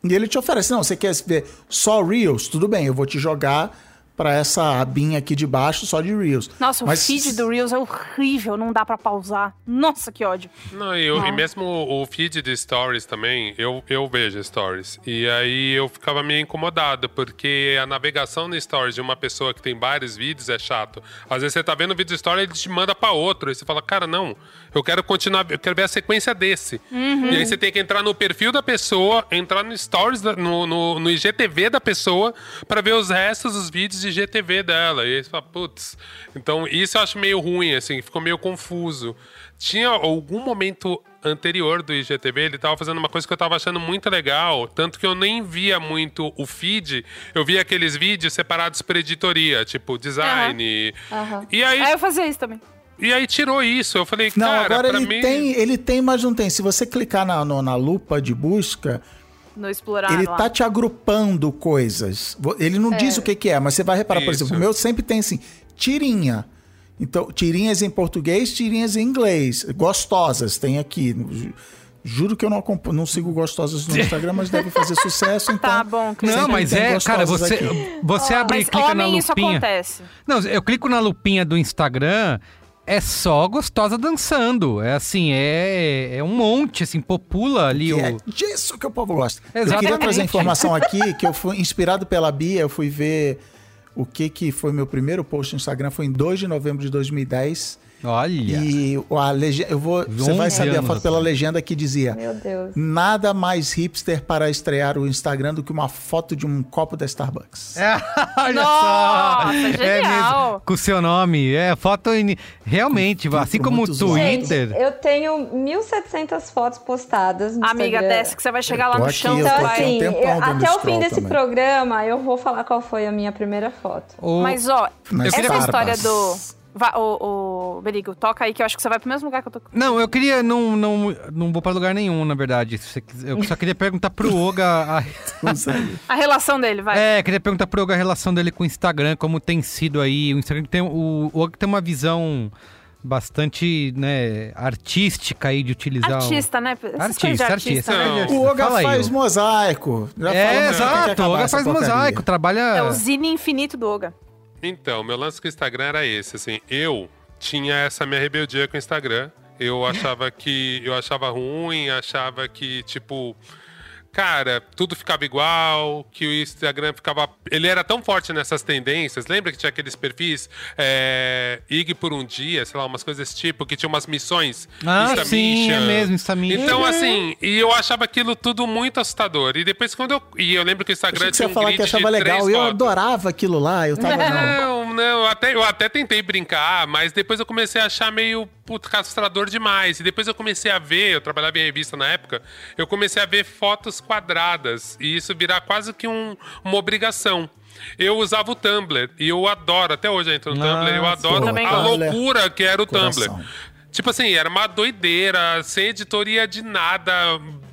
e ele te oferece. Não, você quer ver só Reels? Tudo bem, eu vou te jogar para essa abinha aqui de baixo só de Reels. Nossa, Mas o feed do Reels é horrível, não dá pra pausar. Nossa, que ódio. Não, e, eu- Não. e mesmo o feed de stories também, eu, eu vejo stories. E aí eu ficava meio incomodado, porque a navegação no stories de uma pessoa que tem vários vídeos é chato. Às vezes você tá vendo o vídeo story ele te manda pra outro. Aí você fala, cara, não, eu quero continuar, eu quero ver a sequência desse. E aí você tem que entrar no perfil da pessoa, entrar no stories, da- no, no, no IGTV da pessoa, pra ver os restos dos vídeos de IGTV dela. E aí você fala, putz. Então isso eu acho meio ruim, assim, ficou meio confuso. Tinha algum momento anterior do IGTV, ele tava fazendo uma coisa que eu tava achando muito legal, tanto que eu nem via muito o feed, eu via aqueles vídeos separados por editoria, tipo design. Aham. E aí, Aí eu fazia isso também. e aí tirou isso. Eu falei, Não, cara, agora pra ele mim. tem, ele tem, mas não tem. Se você clicar na, no- na lupa de busca, No explorar ele lá. tá te agrupando coisas. Ele não diz o que, que é, mas você vai reparar, por Isso. exemplo, o meu sempre tem assim, tirinha. Então, tirinhas em português, tirinhas em inglês. Gostosas, tem aqui. Ju- Juro que eu não, acompanho, não sigo gostosas no Instagram, mas deve fazer (laughs) sucesso, então... Tá bom, Cris. Não, mas é, cara, você, aqui. você abre e clica na homem isso lupinha. acontece. Não, eu clico na lupinha do Instagram, é só gostosa dançando. É assim, é, é um monte, assim, popula ali o. é disso que o povo gosta. Eu Exatamente. queria trazer informação aqui, que eu fui inspirado pela Bia, eu fui ver o que que foi meu primeiro post no Instagram, foi em 2 de novembro de 2010. Olha. E a legenda, eu vou, você vai 11 saber a foto pela legenda que dizia: Meu Deus. Nada mais hipster para estrear o Instagram do que uma foto de um copo da Starbucks. (laughs) Olha Nossa, só! É genial. mesmo, com o seu nome. É, foto. in- Realmente, assim como o. Twitter. Gente, eu tenho 1.700 fotos postadas no Amiga, Instagram. desce que você vai chegar Eu lá no aqui, chão. Então, um assim, tempão eu- até o fim desse também. programa, eu vou falar qual foi a minha primeira foto. O- Mas, ó, Na essa Starbucks. história do. Vá, o, o Berigo, toca aí que eu acho que você vai pro mesmo lugar que eu tô. Não, eu queria. Não, não, não vou pra lugar nenhum, na verdade. Eu só queria perguntar pro Oga. a-. (laughs) A relação dele, vai. É, queria perguntar pro Oga a relação dele com o Instagram, como tem sido aí. O Instagram tem. O, o Oga tem uma visão bastante, né, artística aí de utilizar. o- Artista, né? Essas Artista, coisas de artista. né? O Oga Fala aí, faz Oga. mosaico. Já É, exato. O acabar Oga faz porcaria. mosaico, trabalha. É o zine infinito do Oga. Então, meu lance com o Instagram era esse, assim, eu tinha essa minha rebeldia com o Instagram. Eu achava que eu achava ruim, achava que tipo Cara, tudo ficava igual, que o Instagram ficava. Ele era tão forte nessas tendências. Lembra que tinha aqueles perfis é, IG por um dia, sei lá, umas coisas desse tipo, que tinha umas missões. Ah, Insta sim, é mesmo, Insta Mission. Então, assim, e eu achava aquilo tudo muito assustador. E depois, quando eu. E eu lembro que o Instagram você tinha ia um falar grid que achava legal. E eu adorava aquilo lá. Eu tava, não. Não, não, eu até, eu até tentei brincar, mas depois eu comecei a achar meio puto, castrador demais. E depois eu comecei a ver, eu trabalhava em revista na época, eu comecei a ver fotos quadradas. E isso virar quase que um- uma obrigação. Eu usava o Tumblr e eu adoro, até hoje eu entro no Ah, Tumblr, eu adoro a loucura que era o Coração. Tumblr. Tipo assim, era uma doideira, sem editoria de nada,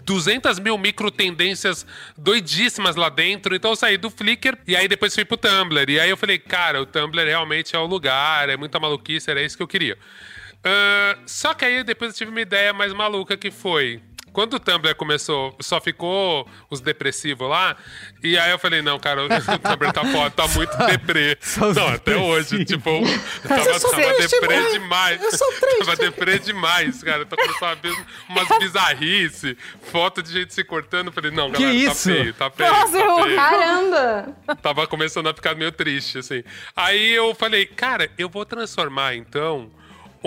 200 mil micro tendências doidíssimas lá dentro. Então eu saí do Flickr e aí depois fui pro Tumblr. E aí eu falei, cara, o Tumblr realmente é o lugar, é muita maluquice, era isso que eu queria. Ah, só que aí depois eu tive uma ideia mais maluca que foi. Quando o Tumblr começou, só ficou os depressivos lá. E aí eu falei, não, cara, (laughs) o Tumblr tá foda, tá muito deprê. Só Não, até hoje, tipo, tava, sou tava triste, deprê mãe. demais. Eu sou triste. Tava deprê demais, cara. Eu tô começando a ver umas (laughs) bizarrice, foto de gente se cortando. Eu Falei, não, Que galera, isso? tá feio, tá feio. Nossa, eu- tá feio. Caramba! Tava começando a ficar meio triste, assim. Aí eu falei, cara, eu vou transformar, então,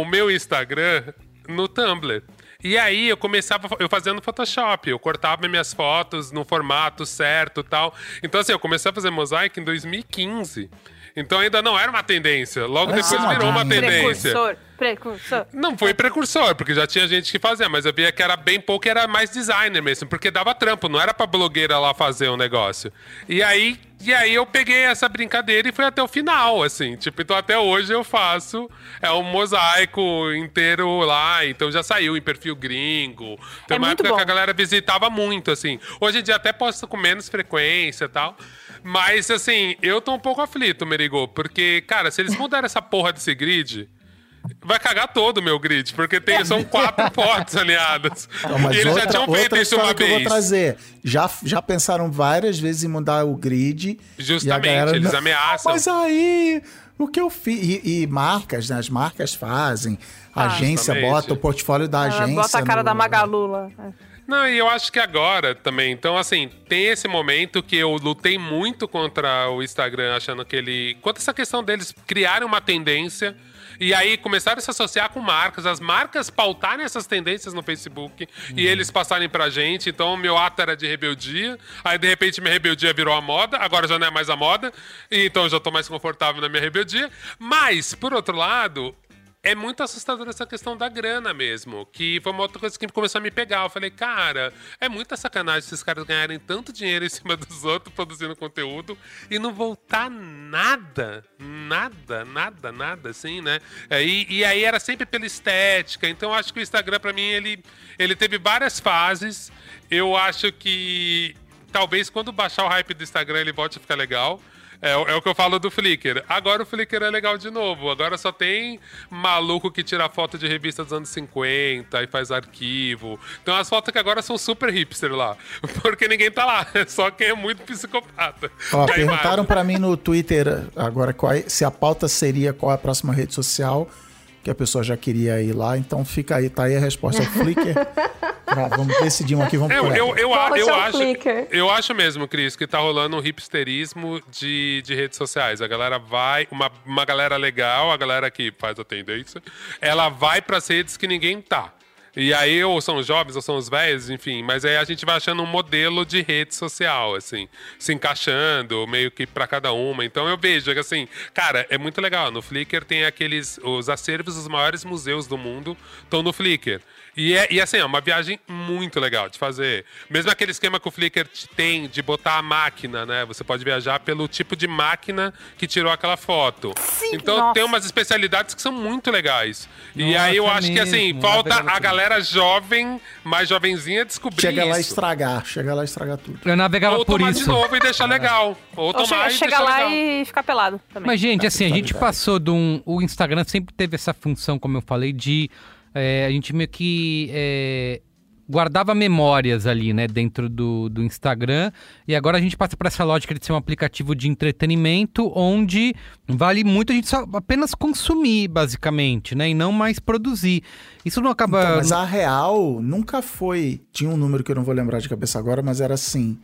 o meu Instagram no Tumblr. E aí eu começava, eu fazia no Photoshop, eu cortava minhas fotos no formato certo tal. Então, assim, eu comecei a fazer mosaico em 2015. Então ainda não era uma tendência. Logo Ah, depois virou uma tendência. Precursor, precursor. Não foi precursor, porque já tinha gente que fazia, mas eu via que era bem pouco e era mais designer mesmo, porque dava trampo, não era pra blogueira lá fazer um negócio. E aí, e aí eu peguei essa brincadeira e fui até o final, assim. Tipo, então até hoje eu faço é um mosaico inteiro lá, então já saiu em perfil gringo. Tem É uma muito época bom. que a galera visitava muito, assim. Hoje em dia até posto com menos frequência e tal. Mas, assim, eu tô um pouco aflito, Merigo, porque, cara, se eles mudarem essa porra desse grid, vai cagar todo o meu grid, porque tem, são quatro (laughs) fotos alinhadas. Não, mas e eles outra, já tinham feito outra isso uma que eu vou vez. trazer. Já, já pensaram várias vezes em mudar o grid. Justamente, e a galera, eles "Não, ameaçam." Mas aí, o que eu fiz? E, e marcas, né? As marcas fazem. A agência Justamente. bota o portfólio da Ah, agência. Bota a cara no- da Magalu lá. É. Não, e eu acho que agora também. Então, assim, tem esse momento que eu lutei muito contra o Instagram, achando que ele. Quanto essa questão deles criarem uma tendência. E aí começaram a se associar com marcas, as marcas pautarem essas tendências no Facebook e eles passarem pra gente. Então, meu ato era de rebeldia. Aí, de repente, minha rebeldia virou a moda. Agora já não é mais a moda. Então, eu já tô mais confortável na minha rebeldia. Mas, por outro lado, é muito assustador essa questão da grana mesmo. Que foi uma outra coisa que começou a me pegar. Eu falei, cara, é muita sacanagem esses caras ganharem tanto dinheiro em cima (laughs) dos outros produzindo conteúdo e não voltar nada. Nada, nada, nada, assim, né? É, E, e aí era sempre pela estética. Então eu acho que o Instagram, pra mim, ele, ele teve várias fases. Eu acho que talvez quando baixar o hype do Instagram ele volte a ficar legal. É, o- é o que eu falo do Flickr. Agora o Flickr é legal de novo. Agora só tem maluco que tira foto de revista dos anos 50 e faz arquivo. Tem umas fotos que agora são super hipster lá. (laughs) Porque ninguém tá lá. É (laughs) só quem é muito psicopata. Ó, perguntaram pra mim no Twitter agora qual é- se a pauta seria qual é a próxima rede social, que a pessoa já queria ir lá, então fica aí, tá aí a resposta. O Flickr. (laughs) Tá, vamos decidir um aqui, vamos Eu, por eu, eu, eu é seu acho, Flickr? eu acho mesmo, Cris, que tá rolando um hipsterismo de, de redes sociais. A galera vai, uma, uma galera legal, a galera que faz a tendência, ela vai pras redes que ninguém tá. E aí, ou são os jovens, ou são os velhos, enfim. Mas aí a gente vai achando um modelo de rede social, assim. Se encaixando, meio que pra cada uma. Então eu vejo que, assim, cara, é muito legal. No Flickr tem aqueles... Os acervos dos maiores museus do mundo estão no Flickr. E, é, e assim, é uma viagem muito legal de fazer. Mesmo aquele esquema que o Flickr te- tem de botar a máquina, né? Você pode viajar pelo tipo de máquina que tirou aquela foto. Sim, então nossa. tem umas especialidades que são muito legais. e Nossa, aí eu é acho que assim, mesmo, falta a tudo. galera jovem, mais jovenzinha, descobrir Chega lá e isso. estragar, chega lá e estragar tudo. Eu navegava Ou por tomar isso. de novo e deixar legal. Ou Ou tomar chega, e chega deixar lá legal. e fica pelado também. Mas, gente, assim, a gente passou de um. O Instagram sempre teve essa função, como eu falei, de. É, a gente meio que. é, guardava memórias ali, né, dentro do, do Instagram. E agora a gente passa para essa lógica de ser um aplicativo de entretenimento, onde vale muito a gente só apenas consumir, basicamente, né, e não mais produzir. Isso não acaba. Então, mas a real nunca foi. Tinha um número que eu não vou lembrar de cabeça agora, mas era assim: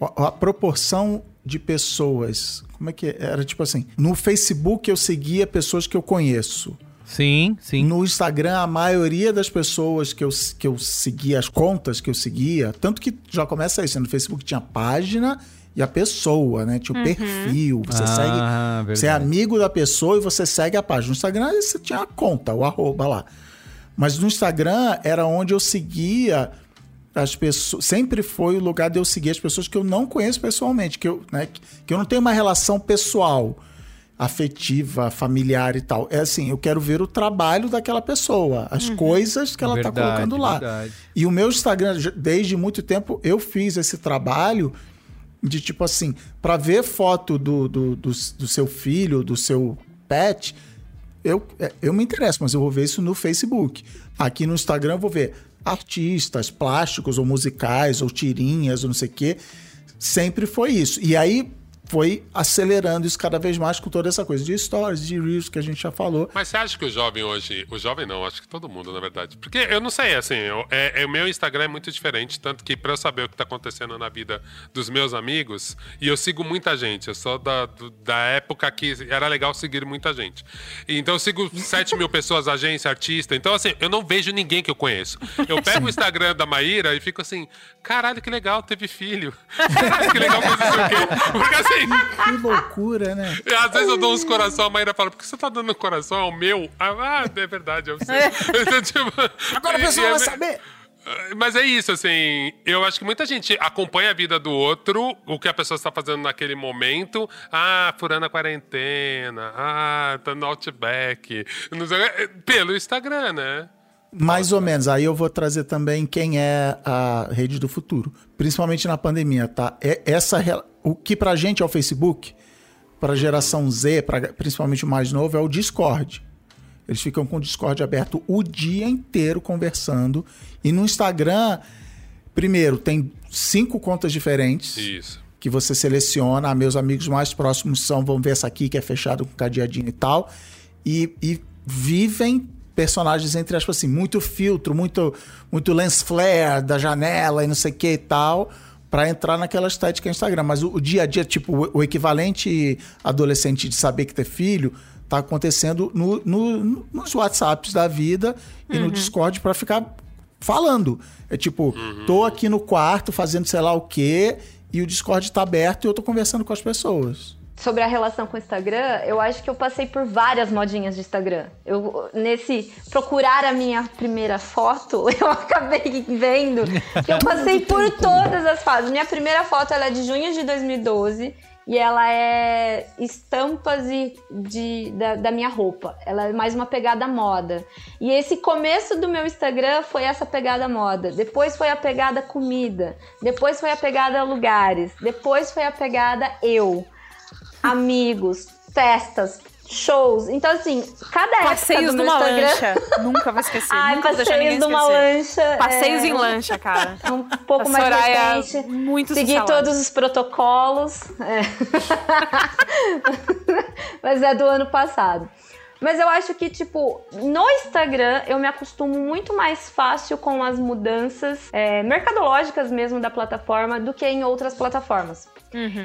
a, a proporção de pessoas. Como é que é? era? Tipo assim: no Facebook eu seguia pessoas que eu conheço. Sim, sim. No Instagram, a maioria das pessoas que eu, que eu seguia, as contas que eu seguia, tanto que já começa isso, né? no Facebook tinha a página e a pessoa, né? Tinha o perfil, você Ah, segue. Você é verdade. amigo da pessoa e você segue a página. No Instagram você tinha a conta, o arroba lá. Mas no Instagram era onde eu seguia as pessoas. Sempre foi o lugar de eu seguir as pessoas que eu não conheço pessoalmente, que eu, né, que, que eu não tenho uma relação pessoal, afetiva, familiar e tal. É assim, eu quero ver o trabalho daquela pessoa, as coisas que ela está colocando lá. verdade. E o meu Instagram, desde muito tempo, eu fiz esse trabalho de tipo assim, para ver foto do, do, do, do seu filho, do seu pet, eu, é, eu me interesso, mas eu vou ver isso no Facebook. Aqui no Instagram eu vou ver artistas, plásticos ou musicais, ou tirinhas, ou não sei o quê. Sempre foi isso. E aí foi acelerando isso cada vez mais com toda essa coisa de stories, de reels que a gente já falou. Mas você acha que o jovem hoje. O jovem não, acho que todo mundo, na verdade. Porque eu não sei, assim, eu, é, é, o meu Instagram é muito diferente, tanto que pra eu saber o que tá acontecendo na vida dos meus amigos, e eu sigo muita gente, eu sou da, do- da época que era legal seguir muita gente. Então eu sigo (laughs) 7 mil pessoas, agência, artista. Então, assim, eu não vejo ninguém que eu conheço. Eu (laughs) pego o Instagram da Maíra e fico assim, caralho, que legal, teve filho. (laughs) Caralho, que legal fazer isso o quê? Porque assim. Que loucura, né? E às vezes eu dou uns coração, a Maíra fala, por que você tá dando coração? É o meu? Ah, é verdade, eu sei. Então, tipo, Agora a pessoa e é vai saber. Mas é isso, assim, eu acho que muita gente acompanha a vida do outro, o que a pessoa está fazendo naquele momento. Ah, furando a quarentena, ah, tá no Outback, o pelo Instagram, né? Mais ou menos. Aí eu vou trazer também quem é a rede do futuro, principalmente na pandemia, tá? É essa o que pra gente é o Facebook, pra geração Z, pra, principalmente o mais novo, é o Discord. Eles ficam com o Discord aberto o dia inteiro conversando. E no Instagram, primeiro, tem cinco contas diferentes Isso. que você seleciona. Ah, meus amigos mais próximos são, vamos ver essa aqui que é fechado com cadeadinho e tal. E, e vivem personagens, entre aspas, assim, muito filtro, muito, muito lens flare da janela e não sei o que e tal, pra entrar naquela estética Instagram. Mas o, o dia a dia, tipo, o, o equivalente adolescente de saber que ter filho, tá acontecendo no, no- no- nos WhatsApps da vida e no Discord pra ficar falando. É tipo, tô aqui no quarto fazendo sei lá o quê e o Discord tá aberto e eu tô conversando com as pessoas. Sobre a relação com o Instagram, eu acho que eu passei por várias modinhas de Instagram. Eu, nesse procurar a minha primeira foto, (laughs) eu acabei vendo que eu (laughs) passei por todas as fases. Minha primeira foto ela é de junho de 2012 e ela é estampas e de, da, da minha roupa. Ela é mais uma pegada moda. E esse começo do meu Instagram foi essa pegada moda. Depois foi a pegada comida. Depois foi a pegada lugares. Depois foi a pegada eu amigos, festas, shows. Então, assim, cada época Passeios numa Instagram... lancha. Nunca vou esquecer. (laughs) Ai, Nunca passeios numa esquecer. lancha. Passeios é, em lancha, cara. é (laughs) um pouco mais recente. muito Seguir salada. todos os protocolos. É. (laughs) Mas é do ano passado. Mas eu acho que, tipo, no Instagram eu me acostumo muito mais fácil com as mudanças é, mercadológicas mesmo da plataforma do que em outras plataformas.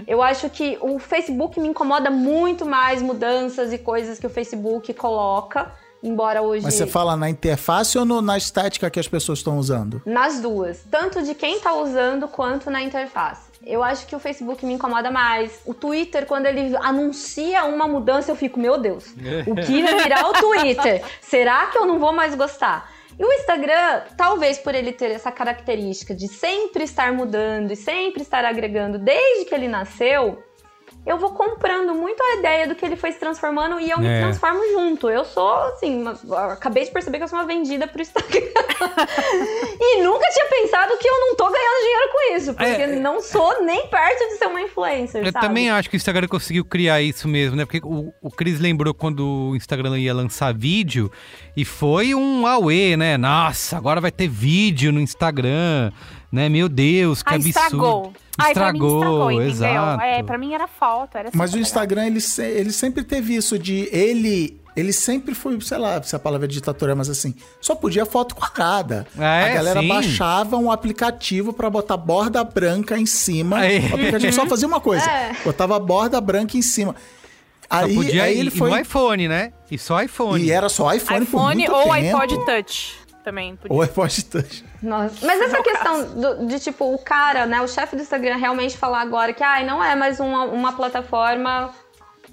Eu acho que o Facebook me incomoda muito mais mudanças e coisas que o Facebook coloca, embora hoje. Mas você fala na interface ou no- na estética que as pessoas estão usando? Nas duas, tanto de quem tá usando quanto na interface. Eu acho que o Facebook me incomoda mais. O Twitter, quando ele anuncia uma mudança, eu fico, meu Deus, o que virar o Twitter? Será que eu não vou mais gostar? E o Instagram, talvez por ele ter essa característica de sempre estar mudando e sempre estar agregando desde que ele nasceu, eu vou comprando muito a ideia do que ele foi se transformando e eu me É. transformo junto. Eu sou, assim, uma- acabei de perceber que eu sou uma vendida pro Instagram. (laughs) e nunca tinha pensado que eu não tô ganhando dinheiro com isso, porque É. não sou nem perto de ser uma influencer, Eu sabe? também acho que o Instagram conseguiu criar isso mesmo, né? Porque o, o Cris lembrou quando o Instagram ia lançar vídeo e foi um auê, né? Nossa, agora vai ter vídeo no Instagram, né? Meu Deus, que Ah, absurdo. estragou. Ai, pra mim estragou, entendeu? exato. É, pra mim era foto, era Mas o Instagram, ele, ele sempre teve isso de ele. Ele sempre foi, sei lá, se a palavra é ditadura, mas assim, só podia foto quadrada. É, a galera sim. baixava um aplicativo pra botar borda branca em cima. É. O aplicativo só fazia uma coisa: É. botava borda branca em cima. Só Aí, podia aí ir ele foi. no iPhone, né? E só iPhone. E era só iPhone, por iPhone muito ou tempo. iPod Touch também. Podia. Ou iPod Touch. Nossa, Mas essa questão do- de, tipo, o cara, né, o chefe do Instagram realmente falar agora que ai, não é mais uma, uma plataforma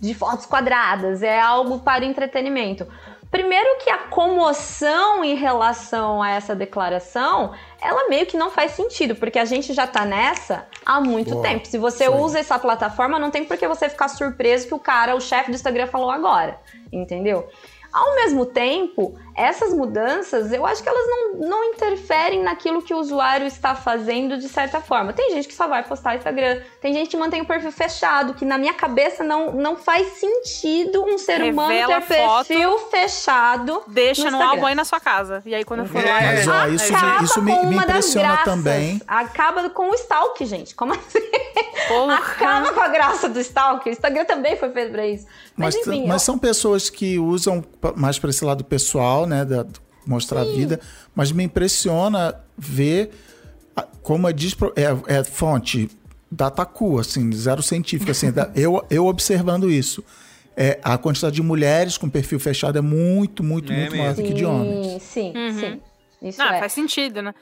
de fotos quadradas, é algo para entretenimento. Primeiro que a comoção em relação a essa declaração, ela meio que não faz sentido, porque a gente já tá nessa há muito Boa. tempo. Se você aí. usa essa plataforma, não tem por que você ficar surpreso que o cara, o chefe do Instagram falou agora, entendeu? Ao mesmo tempo, essas mudanças, eu acho que elas não, não interferem naquilo que o usuário está fazendo de certa forma. Tem gente que só vai postar Instagram, tem gente que mantém o perfil fechado, que na minha cabeça não, não faz sentido um ser humano Revela ter foto, perfil fechado. Deixa no no, álbum aí na sua casa. E aí quando eu for lá. Mas, ó, isso Acaba me, isso me, com me uma das impressiona graças. também. Acaba com o stalk, gente. Como assim? Porra. Acaba com a graça do stalk. O Instagram também foi feito pra isso. Mas, Mas, enfim, mas eu- são pessoas que usam mais para esse lado pessoal, né? Da, mostrar a vida. Mas me impressiona ver a- como é, despro- é, é fonte Dataku, assim, zero científico. Assim, da- (laughs) eu, eu observando isso. É, a quantidade de mulheres com perfil fechado é muito, muito, É muito maior do mesmo. que de homens. Sim, sim, Uhum. sim. Isso Não, é. faz sentido, né?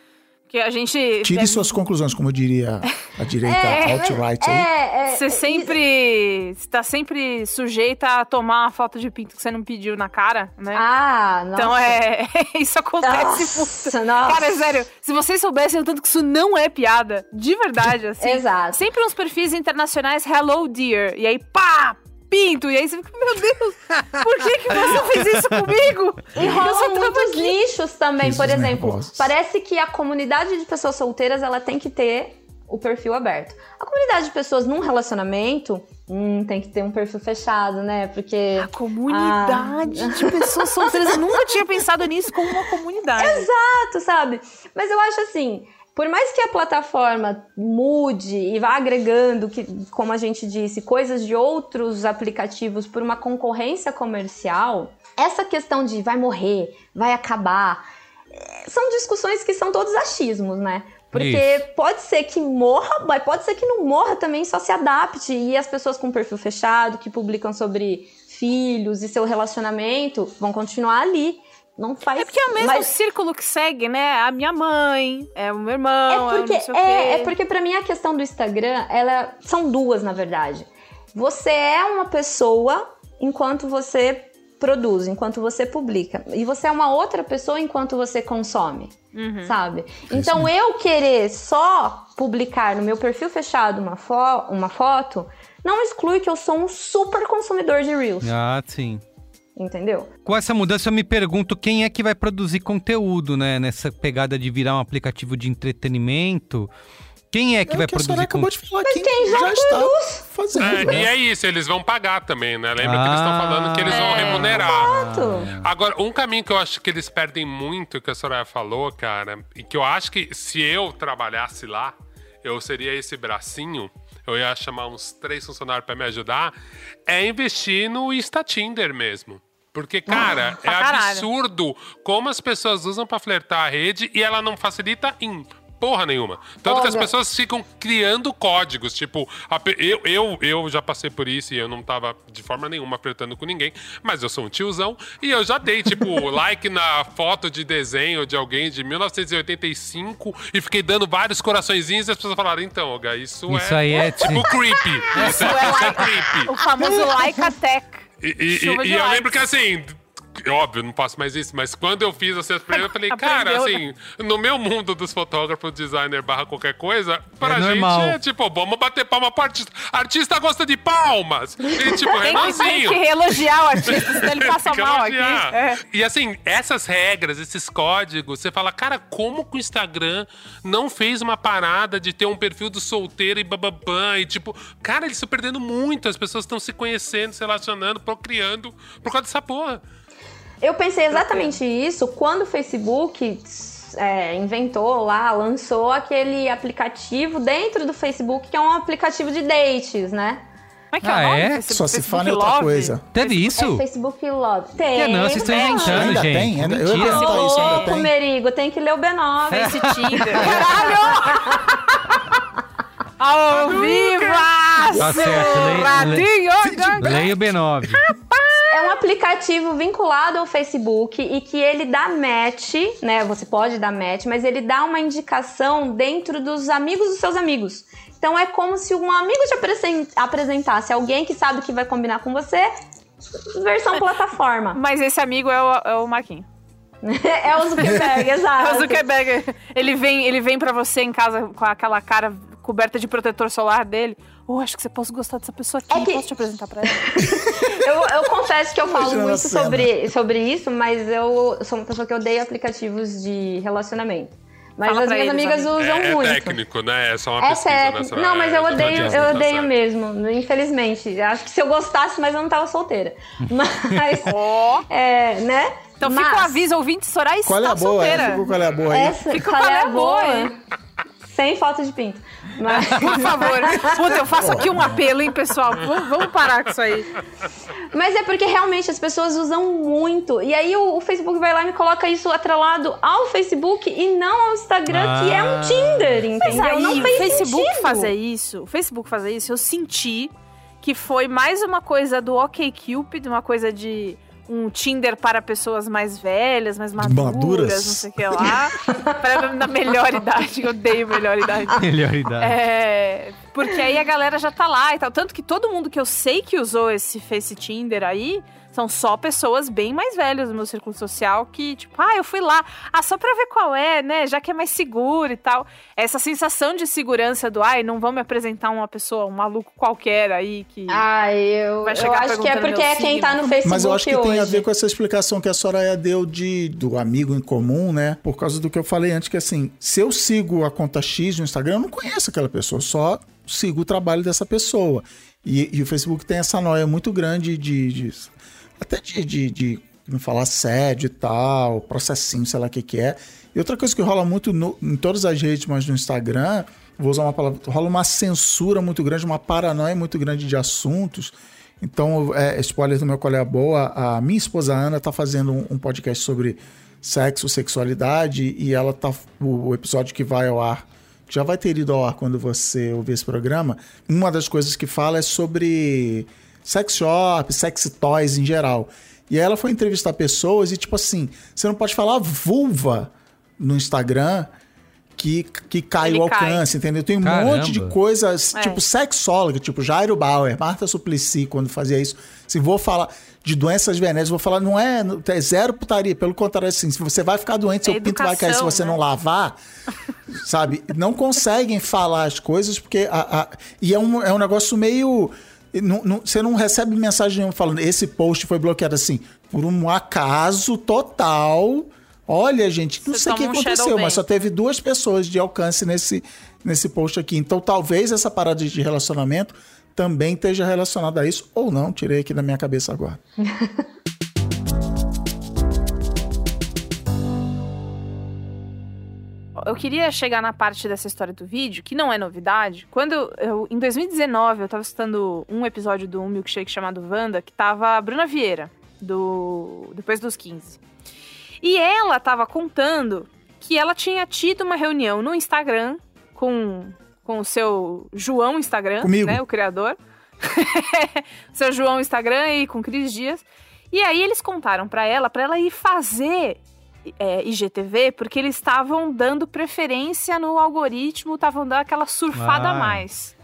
Porque a gente. Tire é, suas conclusões, como diria a direita (laughs) É, alt-right aí. É, é, Você sempre está sempre sujeita a tomar uma foto de pinto que você não pediu na cara, né? Ah, nossa. então é. (laughs) Isso acontece Nossa, muito. nossa. Cara, é sério, se vocês soubessem o tanto que isso não é piada, de verdade, assim. Exato. Sempre uns perfis internacionais, hello dear. E aí, pá! Pinto! E aí você fica, meu Deus, por que, que você fez isso comigo? E rolam muitos aqui. nichos também, Risos por exemplo. nervosos. Parece que a comunidade de pessoas solteiras ela tem que ter o perfil aberto. A comunidade de pessoas num relacionamento hum, tem que ter um perfil fechado, né? Porque. A comunidade de pessoas solteiras. Eu nunca tinha pensado nisso como uma comunidade. (laughs) Exato, sabe? Mas eu acho assim. Por mais que a plataforma mude e vá agregando, que, como a gente disse, coisas de outros aplicativos por uma concorrência comercial, essa questão de vai morrer, vai acabar, eh, são discussões que são todos achismos, né? Porque pode ser que morra, mas pode ser que não morra também, só se adapte. E as pessoas com perfil fechado, que publicam sobre filhos e seu relacionamento, vão continuar ali. Não faz É porque é o mesmo mas- círculo que segue, né? A minha mãe, é o meu irmão, é é, o porque, não sei o é, quê. é porque pra mim a questão do Instagram, ela são duas, na verdade. Você é uma pessoa enquanto você produz, enquanto você publica. E você é uma outra pessoa enquanto você consome, Uhum. sabe? Então eu querer só publicar no meu perfil fechado uma, fo uma foto, não exclui que eu sou um super consumidor de Reels, Ah, sim. Entendeu? Com essa mudança, eu me pergunto quem é que vai produzir conteúdo, né? Nessa pegada de virar um aplicativo de entretenimento. Quem é que É vai o que a produzir acabou de falar. Mas quem, quem já está fazendo. É, né? e é isso, eles vão pagar também, né? Lembra que eles estão Ah, falando que eles vão é. remunerar. Exato. Agora, um caminho que eu acho que eles perdem muito, que a Soraya falou, cara, e que eu acho que se eu trabalhasse lá, eu seria esse bracinho, eu ia chamar uns três funcionários pra me ajudar, é investir no Insta Tinder mesmo. Porque, cara, é pra caralho. absurdo como as pessoas usam pra flertar a rede e ela não facilita em porra nenhuma. Tanto que as pessoas ficam criando códigos. Tipo, eu, eu, eu já passei por isso e eu não tava de forma nenhuma flertando com ninguém, mas eu sou um tiozão e eu já dei, tipo, (laughs) like na foto de desenho de alguém de 1985 e fiquei dando vários coraçõezinhos e as pessoas falaram, então, Olga, isso, Isso é. aí é Tipo, creepy. Isso, é, isso é creepy. O famoso like attack. E, e- e- e eu lembro que assim. Óbvio, eu não faço mais isso, mas quando eu fiz assim, as primeiras, eu falei, (laughs) cara, assim, no meu mundo dos fotógrafos, designer barra qualquer coisa, pra É gente normal. é tipo, vamos bater palma pro artista. Artista gosta de palmas! E (laughs) tipo, Tem que, tem Renanzinho. que elogiar o artista, senão ele (laughs) passa Tem mal aqui. É. E assim, essas regras, esses códigos, você fala, cara, como que o Instagram não fez uma parada de ter um perfil do solteiro e bababã? E tipo, cara, eles estão perdendo muito. As pessoas estão se conhecendo, se relacionando, procriando por causa dessa porra. Eu pensei exatamente isso quando o Facebook é, inventou lá, lançou aquele aplicativo dentro do Facebook, que é um aplicativo de dates, né? Como é que é Ah, é? Face- Só se Facebook fala em outra Love? coisa. Teve É isso? Facebook Love. Tem. Que não, vocês estão tem. inventando, Ainda gente. tem? Ainda- eu ia isso, ainda Louco, tem? Merigo, tem que ler o B9. Face Tinder. (laughs) (laughs) Ao vivo! Tá certo, leia- Ratinho! Leia o B9. É um aplicativo vinculado ao Facebook e que ele dá match, né? Você pode dar match, mas ele dá uma indicação dentro dos amigos dos seus amigos. Então é como se um amigo te apresen- apresentasse alguém que sabe que vai combinar com você, versão plataforma. Mas esse amigo é o, é o Marquinho. (laughs) é o Zuckerberg, (laughs) É exato. o Zuckerberg. Ele vem, ele vem pra você em casa com aquela cara coberta de protetor solar dele. Pô, acho que você pode gostar dessa pessoa aqui. É que- Posso te apresentar pra ela? (laughs) Eu, eu confesso que eu falo Imagina muito sobre, sobre isso, mas eu sou uma pessoa que odeia aplicativos de relacionamento. Mas Fala as minhas eles, amigas amiga. usam É, é muito. técnico, né? É só uma É pesquisa técnico. nessa Não, mas eu é, odeio, eu tá odeio mesmo, infelizmente. Acho que se eu gostasse, mas eu não tava solteira. (laughs) Mas, é, né? Então mas, fica o aviso, ouvinte, Soraya Qual é está a boa? solteira. Ficou qual é a boa aí? Essa, Fica qual qual é é a a boa, boa? Foto de pinto. Mas, (laughs) Por favor. Puta, eu faço aqui um apelo, hein, pessoal? Vamos parar com isso aí. mas é porque realmente as pessoas usam muito. E aí o, o Facebook vai lá e me coloca isso atrelado ao Facebook e não ao Instagram, que é um Ah. Tinder, Mas entendeu? aí, não o fez Facebook sentido. fazer isso, o Facebook fazer isso, eu senti que foi mais uma coisa do OkCupid, uma coisa de um Tinder para pessoas mais velhas, mais maduras, maduras? não sei o que lá. para na melhor idade, eu odeio melhor idade. (laughs) Melhor idade. É, porque aí a galera já tá lá e tal. Tanto que todo mundo que eu sei que usou esse Face Tinder aí são só pessoas bem mais velhas do meu círculo social que, tipo, ah, eu fui lá, ah, só pra ver qual é, né? Já que é mais seguro e tal. Essa sensação de segurança do, ai, não vão me apresentar uma pessoa, um maluco qualquer aí que. Ah, eu, Vai eu chegar acho que é porque é quem tá no Facebook Mas eu acho que hoje. tem a ver com essa explicação que a Soraya deu de, do amigo em comum, né? Por causa do que eu falei antes, que assim, se eu sigo a conta X no Instagram, eu não conheço aquela pessoa, eu só sigo o trabalho dessa pessoa. E, e o Facebook tem essa noia muito grande de. de- até de, de, de não falar assédio e tal, processinho, sei lá o que, que é. E outra coisa que rola muito no- em todas as redes, mas no Instagram, vou usar uma palavra, rola uma censura muito grande, uma paranoia muito grande de assuntos. Então, é, spoiler do meu colega boa, a minha esposa Ana tá fazendo um, um podcast sobre sexo, sexualidade, e ela tá. O, o episódio que vai ao ar, que já vai ter ido ao ar quando você ouvir esse programa, uma das coisas que fala é sobre sex shop, sex toys em geral. E aí ela foi entrevistar pessoas e, tipo assim, você não pode falar vulva no Instagram que, que cai Ele o cai. alcance, entendeu? Tem um Caramba. monte de coisas, É. tipo sexóloga, tipo Jairo Bauer, Marta Suplicy, quando fazia isso. Se vou falar de doenças venéreas, vou falar, não é, é zero putaria, pelo contrário, assim, se você vai ficar doente, seu É pinto vai cair se você né? não lavar, sabe? Não conseguem falar as coisas, porque. A, a- e é um, é um negócio meio. Não- não- você não recebe mensagem nenhuma falando, esse post foi bloqueado assim, por um acaso total. Olha, gente, não Você sei o que um aconteceu, mas só teve duas pessoas de alcance nesse, nesse post aqui. Então, talvez essa parada de relacionamento também esteja relacionada a isso, ou não, tirei aqui da minha cabeça agora. (laughs) Eu queria chegar na parte dessa história do vídeo, que não é novidade. Quando eu, eu- em 2019, eu tava escutando um episódio do Um Milkshake chamado Wanda, que tava a Bruna Vieira, do Depois dos 15. E ela tava contando que ela tinha tido uma reunião no Instagram com, com o seu João Instagram, Comigo. né, o criador. (laughs) seu João Instagram e com Cris Dias. E aí eles contaram pra ela, pra ela ir fazer é, IGTV, porque eles estavam dando preferência no algoritmo, estavam dando aquela surfada a Ah. mais.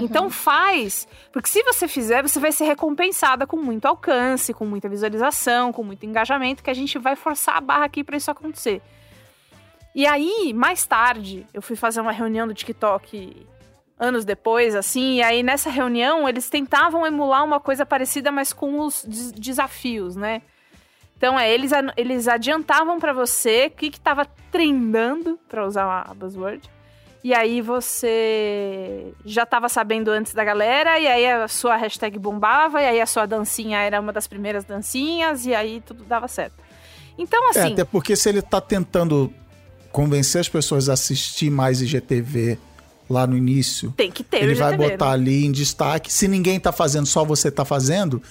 Então faz, porque se você fizer, você vai ser recompensada com muito alcance, com muita visualização, com muito engajamento, que a gente vai forçar a barra aqui pra isso acontecer. E aí, mais tarde, eu fui fazer uma reunião do TikTok anos depois, assim, e aí nessa reunião eles tentavam emular uma coisa parecida, mas com os des- desafios, né? Então, é, eles, eles adiantavam pra você o que que tava trendando, pra usar a buzzword. E aí você já tava sabendo antes da galera, e aí a sua hashtag bombava, e aí a sua dancinha era uma das primeiras dancinhas, e aí tudo dava certo. Então, É, assim, até porque se ele tá tentando convencer as pessoas a assistir mais IGTV lá no início, tem que ter ele vai IGTV, botar né? ali em destaque. Se ninguém tá fazendo, só você tá fazendo,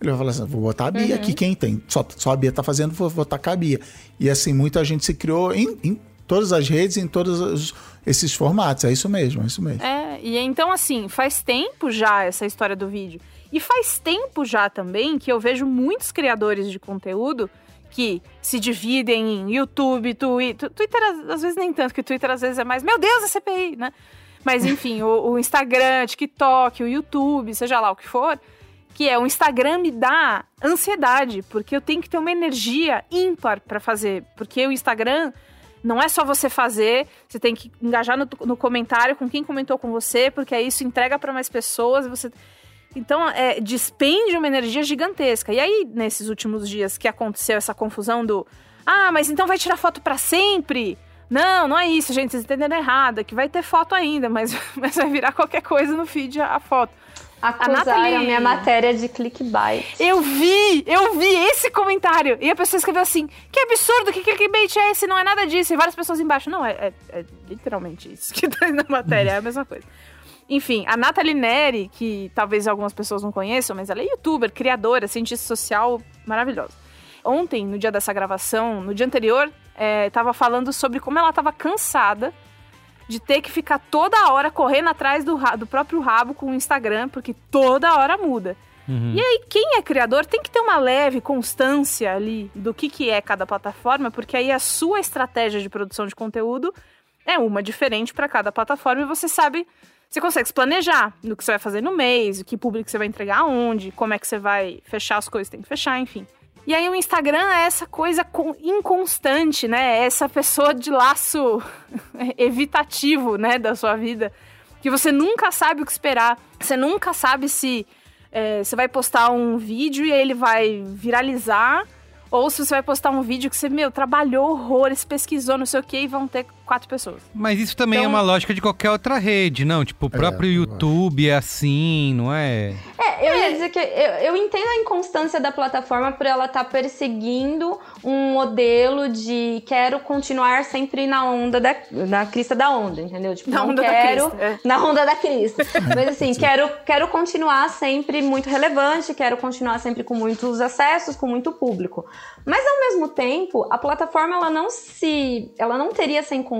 ele vai falar assim: vou botar a Bia aqui, quem tem? Só, só a Bia tá fazendo, vou botar com a Bia. E assim, muita gente se criou em, em todas as redes, em todos os- esses formatos. É isso mesmo, é isso mesmo. É, e então assim, faz tempo já essa história do vídeo. E faz tempo já também que eu vejo muitos criadores de conteúdo que se dividem em YouTube, Twitter. Twitter, às- vezes nem tanto, que Twitter às vezes é mais, meu Deus, a CPI, né? Mas enfim, o, o Instagram, TikTok, o YouTube, seja lá o que for, que é o Instagram me dá ansiedade, porque eu tenho que ter uma energia ímpar pra fazer. Porque o Instagram Não é só você fazer, você tem que engajar no, no comentário com quem comentou com você, porque aí isso entrega para mais pessoas. Você... Então, é, despende uma energia gigantesca. E aí, nesses últimos dias que aconteceu essa confusão do. Ah, mas então vai tirar foto para sempre? Não, não é isso, gente, vocês entenderam errado. É que vai ter foto ainda, mas, (laughs) mas vai virar qualquer coisa no feed a, a foto. Acusaram a, Nathalie... minha matéria de clickbait. Eu vi, eu vi esse comentário. E a pessoa escreveu assim: que absurdo, que clickbait é esse? Não é nada disso. E várias pessoas embaixo. Não, é, é, é literalmente isso que (laughs) tá na matéria, é a mesma coisa. Enfim, a Nathalie Neri, que talvez algumas pessoas não conheçam, mas ela é youtuber, criadora, cientista social maravilhosa. Ontem, no dia dessa gravação, no dia anterior, estava é, falando sobre como ela estava cansada de ter que ficar toda hora correndo atrás do, do próprio rabo com o Instagram, porque toda hora muda. Uhum. E aí, quem é criador tem que ter uma leve constância ali do que, que é cada plataforma, porque aí a sua estratégia de produção de conteúdo é uma diferente para cada plataforma e você sabe, você consegue se planejar no que você vai fazer no mês, o que público você vai entregar aonde, como é que você vai fechar as coisas, tem que fechar, enfim. E aí o Instagram é essa coisa inconstante, né? É essa pessoa de laço (laughs) evitativo, né, da sua vida, que você nunca sabe o que esperar. Você nunca sabe se é, você vai postar um vídeo e ele vai viralizar ou se você vai postar um vídeo que você, meu, trabalhou horrores, pesquisou, não sei o que, e vão ter quatro pessoas. Mas isso também é então... é uma lógica de qualquer outra rede, não? Tipo, o é, próprio é, YouTube é assim, não é? É, eu ia dizer que eu, eu entendo a inconstância da plataforma por ela estar tá perseguindo um modelo de quero continuar sempre na onda da, na crista da onda, entendeu? Tipo, na onda quero, da crista. É. Na onda da crista. (laughs) Mas assim, quero, quero continuar sempre muito relevante, quero continuar sempre com muitos acessos, com muito público. Mas ao mesmo tempo, a plataforma ela não se, ela não teria essa inconstância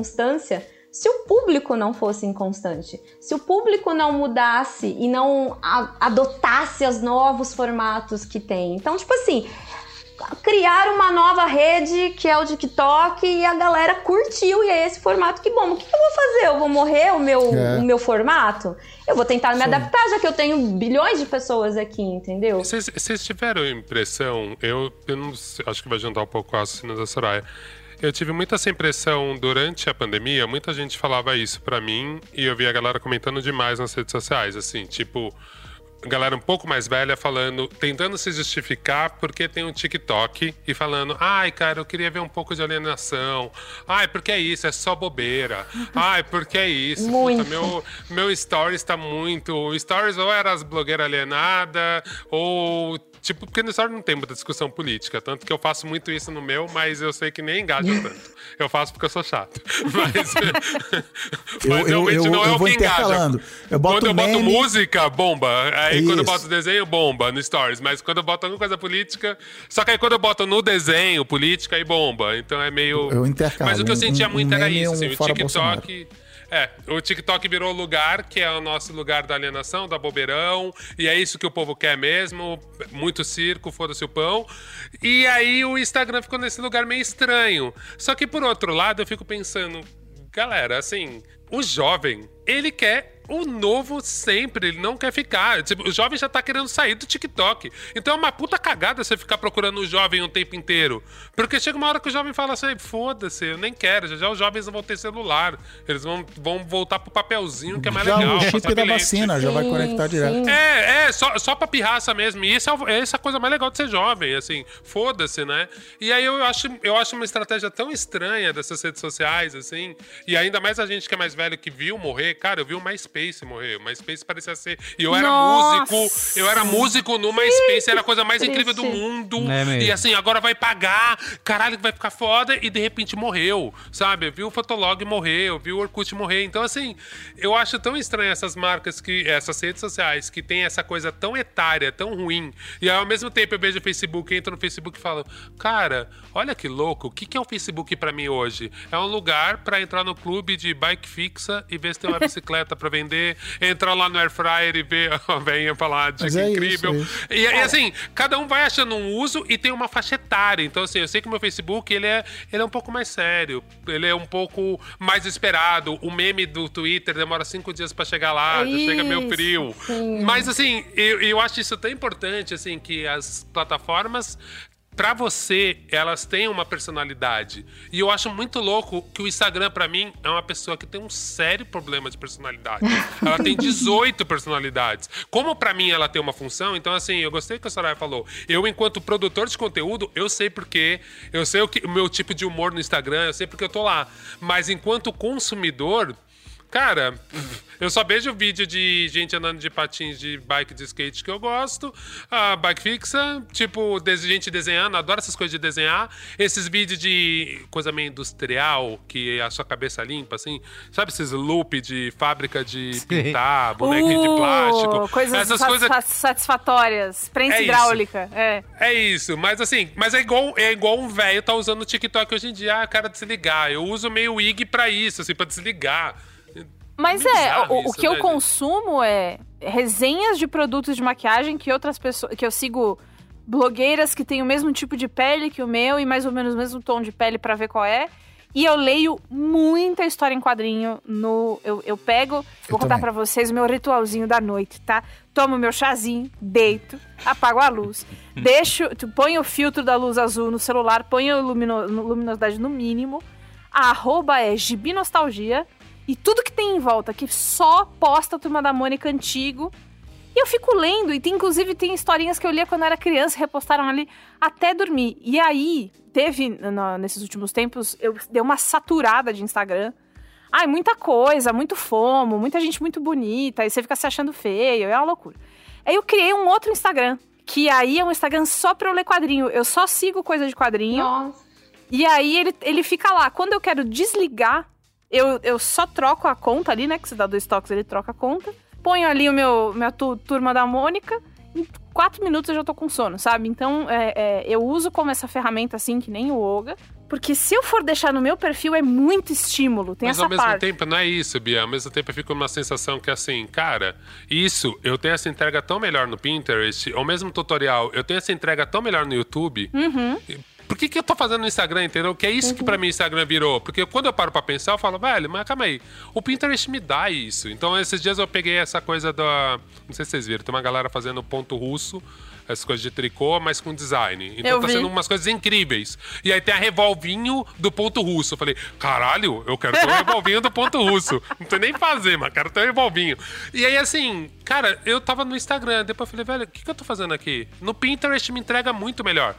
se o público não fosse inconstante, se o público não mudasse e não adotasse os novos formatos que tem. Então, tipo assim, criar uma nova rede que é o TikTok e a galera curtiu e é esse formato que bom. O que, eu vou fazer? Eu vou morrer o meu, é. o meu formato? Eu vou tentar me Sim. adaptar, já que eu tenho bilhões de pessoas aqui, entendeu? Vocês tiveram impressão, eu, eu não, acho que vai juntar um pouco a assina da Soraya. Eu tive muita essa impressão durante a pandemia, muita gente falava isso para mim e eu vi a galera comentando demais nas redes sociais, assim, tipo, galera um pouco mais velha falando, tentando se justificar porque tem um TikTok e falando, ai, cara, eu queria ver um pouco de alienação. Ai, porque é isso, é só bobeira. Ai, porque é isso. Muito. Puta, meu, meu stories tá muito. O stories ou era as blogueiras alienadas, ou Tipo, porque no Story não tem muita discussão política. Tanto que eu faço muito isso no meu, mas eu sei que nem engaja (laughs) tanto. Eu faço porque eu sou chato. (laughs) Mas, (laughs) mas eu, realmente eu, não é o que engaja. Eu boto quando eu boto meme... música, bomba. Aí isso. quando eu boto desenho, bomba no Stories. Mas quando eu boto alguma coisa política. Só que aí quando eu boto no desenho política, aí bomba. Então é meio. Eu intercalo. Mas o que eu sentia um, muito um era isso. Assim, o TikTok. Bolsonaro. É, o TikTok virou lugar que é o nosso lugar da alienação, da bobeirão, e é isso que o povo quer mesmo, muito circo, foda-se o pão. E aí o Instagram ficou nesse lugar meio estranho. Só que por outro lado, eu fico pensando, galera, assim, o jovem, ele quer o novo sempre, ele não quer ficar. Tipo, o jovem já tá querendo sair do TikTok. Então é uma puta cagada você ficar procurando o jovem o tempo inteiro. Porque chega uma hora que o jovem fala assim: foda-se, eu nem quero. Já, já os jovens não vão ter celular. Eles vão, vão voltar pro papelzinho, que é mais já legal. O chip da vacina, sim, já vai conectar sim. direto. É, é, só, só pra pirraça mesmo. E isso é, essa é a coisa mais legal de ser jovem, assim, foda-se, né? E aí eu acho, eu acho uma estratégia tão estranha dessas redes sociais, assim. E ainda mais a gente que é mais velho que viu morrer. Cara, eu vi o MySpace MySpace morrer. O MySpace parecia ser. E eu era Nossa. músico. Eu era músico no MySpace, era a coisa mais incrível do mundo. É e assim, agora vai pagar. Caralho, vai ficar foda. E de repente morreu. Sabe? Eu vi o Fotolog morrer, eu vi o Orkut morrer. Então, assim, eu acho tão estranho essas marcas que. essas redes sociais que tem essa coisa tão etária, tão ruim. E ao mesmo tempo eu vejo o Facebook, entro no Facebook e falo, cara, olha que louco, o que, que é o Facebook para mim hoje? É um lugar para entrar no clube de bike fixa e ver se tem uma (laughs) bicicleta para vender entrar lá no Air Fryer e ver a venha falar de é incrível. Isso, é isso. E, e, assim, cada um vai achando um uso e tem uma faixa etária. Então, assim, eu sei que o meu Facebook ele é, ele é um pouco mais sério, ele é um pouco mais esperado. O meme do Twitter demora cinco dias para chegar lá, já chega meio frio. Sim. Mas assim, eu, eu acho isso tão importante, assim, que as plataformas Pra você, elas têm uma personalidade. E eu acho muito louco que o Instagram, pra mim, é uma pessoa que tem um sério problema de personalidade. (laughs) ela tem 18 personalidades. Como pra mim ela tem uma função, então assim, eu gostei que a Soraya falou. Eu, enquanto produtor de conteúdo, eu sei porque, eu sei o, que, o meu tipo de humor no Instagram, eu sei porque eu tô lá. Mas enquanto consumidor, Cara, (laughs) eu só vejo vídeo de gente andando de patins de bike de skate que eu gosto. A bike fixa, tipo, gente desenhando, adoro essas coisas de desenhar. Esses vídeos de coisa meio industrial, que a sua cabeça limpa, assim. Sabe esses loop de fábrica de Sim. pintar, bonequinho Uh, de plástico? Coisas essas coisas. satisfatórias. Prensa É isso. hidráulica. É. É isso, mas assim, mas é igual, é igual um velho tá usando o TikTok hoje em dia, ah, cara, desligar. Eu uso meio IG pra isso, assim, pra desligar. Mas é, o, o que eu né, gente? consumo é resenhas de produtos de maquiagem que outras pessoas. que eu sigo blogueiras que têm o mesmo tipo de pele que o meu e mais ou menos o mesmo tom de pele pra ver qual é. E eu leio muita história em quadrinho no. Eu, eu pego, vou contar pra vocês o meu ritualzinho da noite, tá? Tomo meu chazinho, deito, apago a luz, (laughs) deixo. Põe o filtro da luz azul no celular, põe a lumino- luminosidade no mínimo. A arroba é Gibinostalgia. E tudo que tem em volta, que só posta a Turma da Mônica antigo. E eu fico lendo, e tem, inclusive tem historinhas que eu lia quando era criança, repostaram ali até dormir. E aí, teve, no- nesses últimos tempos, eu dei uma saturada de Instagram. Ai, muita coisa, muito fomo, muita gente muito bonita, e você fica se achando feio, é uma loucura. Aí eu criei um outro Instagram, que aí é um Instagram só pra eu ler quadrinho. Eu só sigo coisa de quadrinho. Nossa. E aí ele, ele fica lá. Quando eu quero desligar, eu, eu só troco a conta ali, né? Que você dá dois toques, ele troca a conta. Ponho ali o meu minha tu- turma da Mônica. Em quatro minutos eu já tô com sono, sabe? Então é, é, eu uso como essa ferramenta assim, que nem o Oga. Porque se eu for deixar no meu perfil, é muito estímulo. Tem Mas essa ao mesmo parte. tempo, não é isso, Bia. Ao mesmo tempo, eu fico numa sensação que, assim, cara, isso, eu tenho essa entrega tão melhor no Pinterest, ou mesmo tutorial, eu tenho essa entrega tão melhor no YouTube. Uhum. Por que, que eu tô fazendo no Instagram, entendeu? Que é isso que pra mim o Instagram virou. Porque quando eu paro pra pensar, eu falo, velho, mas calma aí. O Pinterest me dá isso. Então, esses dias eu peguei essa coisa da. Não sei se vocês viram, tem uma galera fazendo ponto russo, essas coisas de tricô, mas com design. Então Eu tá vi. sendo umas coisas incríveis. E aí tem a revolvinho do ponto russo. Eu falei, caralho, eu quero ter um revolvinho do ponto russo. Não tem nem fazer, mas quero ter um revolvinho. E aí, assim, cara, eu tava no Instagram, depois eu falei, velho, o que, que eu tô fazendo aqui? No Pinterest me entrega muito melhor.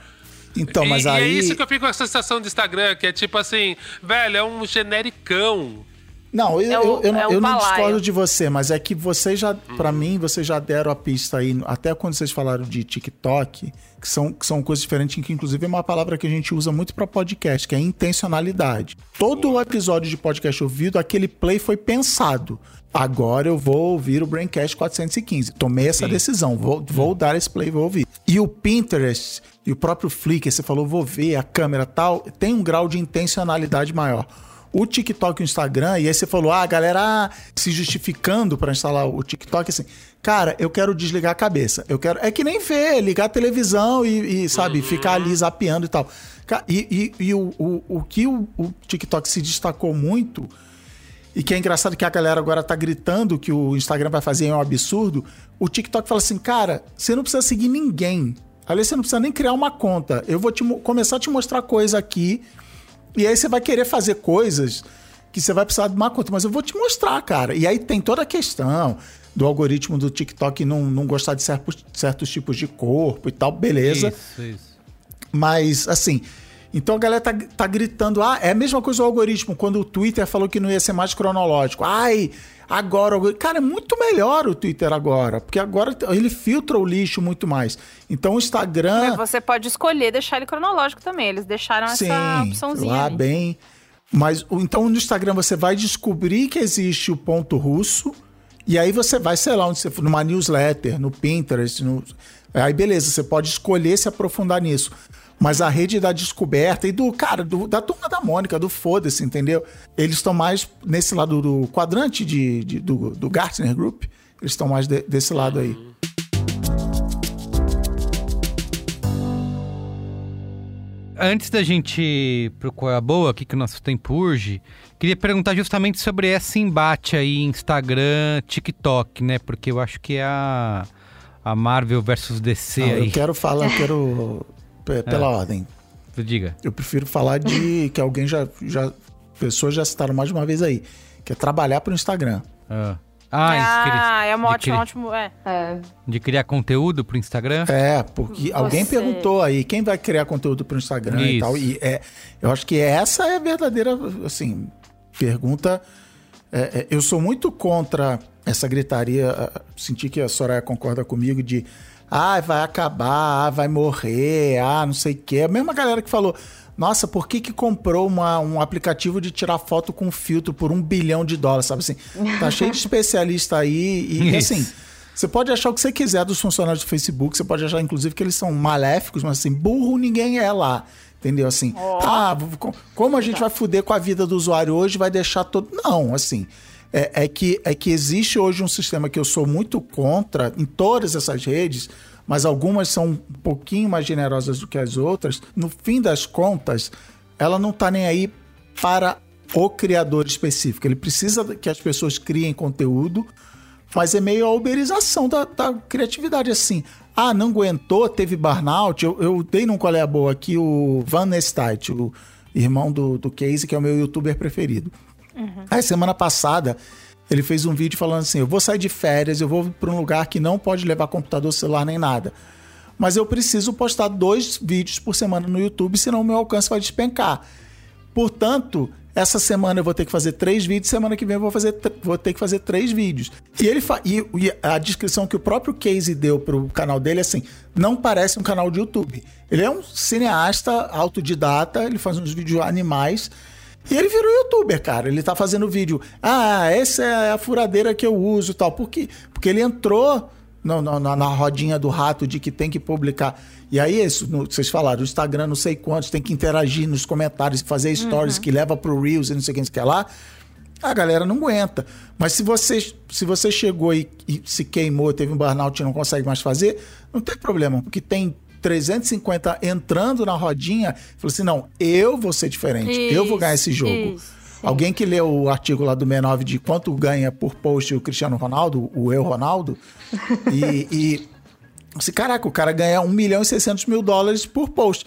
Então, E- mas e, aí. é isso que eu fico com a sensação de Instagram, que é tipo assim, velho, é um genericão. Não, eu, É o- eu, eu não- é eu não discordo de você, mas é que vocês já, Hum. pra mim, vocês já deram a pista aí, até quando vocês falaram de TikTok, que são, que são coisas diferentes, que inclusive é uma palavra que a gente usa muito pra podcast, que é intencionalidade. Todo o episódio de podcast ouvido, aquele play foi pensado. Agora eu vou ouvir o Braincast 415. Tomei essa decisão, vou, vou dar esse play, vou ouvir. E o Pinterest e o próprio Flickr, você falou, vou ver a câmera tal, tem um grau de intencionalidade maior o TikTok e o Instagram, e aí você falou, ah, a galera ah, se justificando pra instalar o TikTok, assim, cara, eu quero desligar a cabeça. Eu quero. É que nem ver, ligar a televisão e, e, sabe, ficar ali zapeando e tal. E, e- e o, o, o que o, o TikTok se destacou muito, e que é engraçado que a galera agora tá gritando que o Instagram vai fazer é um absurdo, o TikTok fala assim, cara, você não precisa seguir ninguém. Ali você não precisa nem criar uma conta. Eu vou te começar a te mostrar coisa aqui e aí você vai querer fazer coisas que você vai precisar de uma conta, mas eu vou te mostrar, cara. E aí tem toda a questão do algoritmo do TikTok não, não gostar de certos, certos tipos de corpo e tal, beleza. Isso, isso. Mas, assim, então a galera tá, tá gritando, ah, é a mesma coisa o algoritmo, quando o Twitter falou que não ia ser mais cronológico. Ai, agora... Cara, é muito melhor o Twitter agora, porque agora ele filtra o lixo muito mais. Então o Instagram... Mas Você pode escolher deixar ele cronológico também. Eles deixaram essa Sim, opçãozinha. lá ali. bem. Mas então no Instagram você vai descobrir que existe o ponto russo e aí você vai, sei lá, onde você for, numa newsletter, no Pinterest, no, aí beleza, você pode escolher se aprofundar nisso. Mas a rede da descoberta e do, cara, do- da turma da Mônica, do foda-se, entendeu? Eles estão mais nesse lado do quadrante de, de- do, do Gartner Group, eles estão mais de- desse lado aí. Antes da gente ir pro Qual é a Boa, aqui que o nosso tempo urge, queria perguntar justamente sobre esse embate aí Instagram, TikTok, né? Porque eu acho que é a, a Marvel versus DC Não, aí. eu quero falar, eu quero (laughs) pe- pela ordem. Diga. Eu prefiro falar de (laughs) que alguém já, já. Pessoas já citaram mais de uma vez aí. Que é trabalhar pro Instagram. Ah, ah, Ah, é um de ótimo, cri- ótimo. É. É. De criar conteúdo pro Instagram? É, porque alguém Você- perguntou aí quem vai criar conteúdo pro Instagram e Isso. tal. E é, eu acho que essa é a verdadeira, assim, pergunta. É, é, eu sou muito contra essa gritaria. Senti que a Soraya concorda comigo de ah, vai acabar, ah, vai morrer, ah, não sei o quê. A mesma galera que falou. Nossa, por que, que comprou uma- um aplicativo de tirar foto com filtro por um bilhão de dólares? Sabe assim? Tá cheio de (laughs) especialista aí. E Isso. assim, você pode achar o que você quiser dos funcionários do Facebook, você pode achar, inclusive, que eles são maléficos, mas assim, burro ninguém é lá. Entendeu? Assim, ah, v- co- como a gente vai fuder com a vida do usuário hoje, vai deixar todo. Não, assim. É, é que, é que existe hoje um sistema que eu sou muito contra em todas essas redes, mas algumas são um pouquinho mais generosas do que as outras. No fim das contas, ela não tá nem aí para o criador específico. Ele precisa que as pessoas criem conteúdo, mas é meio a uberização da, da criatividade, assim. Ah, não aguentou, teve burnout. Eu, eu dei num é a boa aqui o Van Nestite, o irmão do, do Casey, que é o meu youtuber preferido. Aí, semana passada, ele fez um vídeo falando assim: eu vou sair de férias, eu vou para um lugar que não pode levar computador, celular nem nada. Mas eu preciso postar dois vídeos por semana no YouTube, senão o meu alcance vai despencar. Portanto, essa semana eu vou ter que fazer três vídeos, semana que vem eu vou, fazer, vou ter que fazer três vídeos. E ele e, e a descrição que o próprio Casey deu pro canal dele é assim: não parece um canal de YouTube. Ele é um cineasta autodidata, ele faz uns vídeos animais. E ele virou youtuber, cara. Ele tá fazendo vídeo. Ah, essa é a furadeira que eu uso e tal. Por quê? Porque ele entrou no- no- na, na rodinha do rato de que tem que publicar. E aí, isso, no- vocês falaram, o Instagram não sei quantos, tem que interagir nos comentários, fazer stories que leva pro Reels e não sei o que, não sei o que lá. A galera não aguenta. Mas se você, se você chegou e, e se queimou, teve um burnout e não consegue mais fazer, não tem problema, porque tem 350 entrando na rodinha, falou assim: não, eu vou ser diferente, eu vou ganhar esse Isso, jogo. isso. Alguém que leu o artigo lá do 69 de quanto ganha por post o Cristiano Ronaldo, o eu Ronaldo, (laughs) e, e assim, caraca, o cara ganha 1 milhão e 600 mil dólares por post.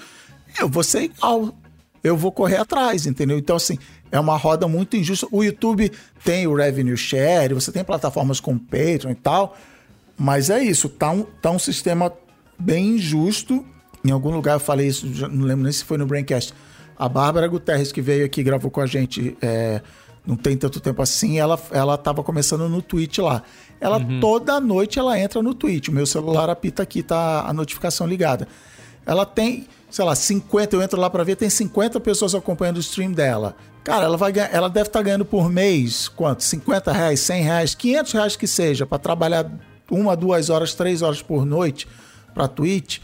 Eu vou ser igual. Eu vou correr atrás, entendeu? Então, assim, é uma roda muito injusta. O YouTube tem o revenue share, você tem plataformas com Patreon e tal, mas é isso, tá um, tá um sistema bem injusto. Em algum lugar eu falei isso, não lembro nem se foi no Braincast. A Bárbara Guterres, que veio aqui e gravou com a gente é, não tem tanto tempo assim, ela, ela tava começando no Twitch lá. Ela toda noite ela entra no Twitch. O meu celular apita aqui, tá a notificação ligada. Ela tem, sei lá, 50, eu entro lá pra ver, tem 50 pessoas acompanhando o stream dela. Cara, ela vai ela deve estar ganhando por mês, quanto? 50 reais, 100 reais, 500 reais que seja, pra trabalhar uma, duas horas, três horas por noite pra Twitch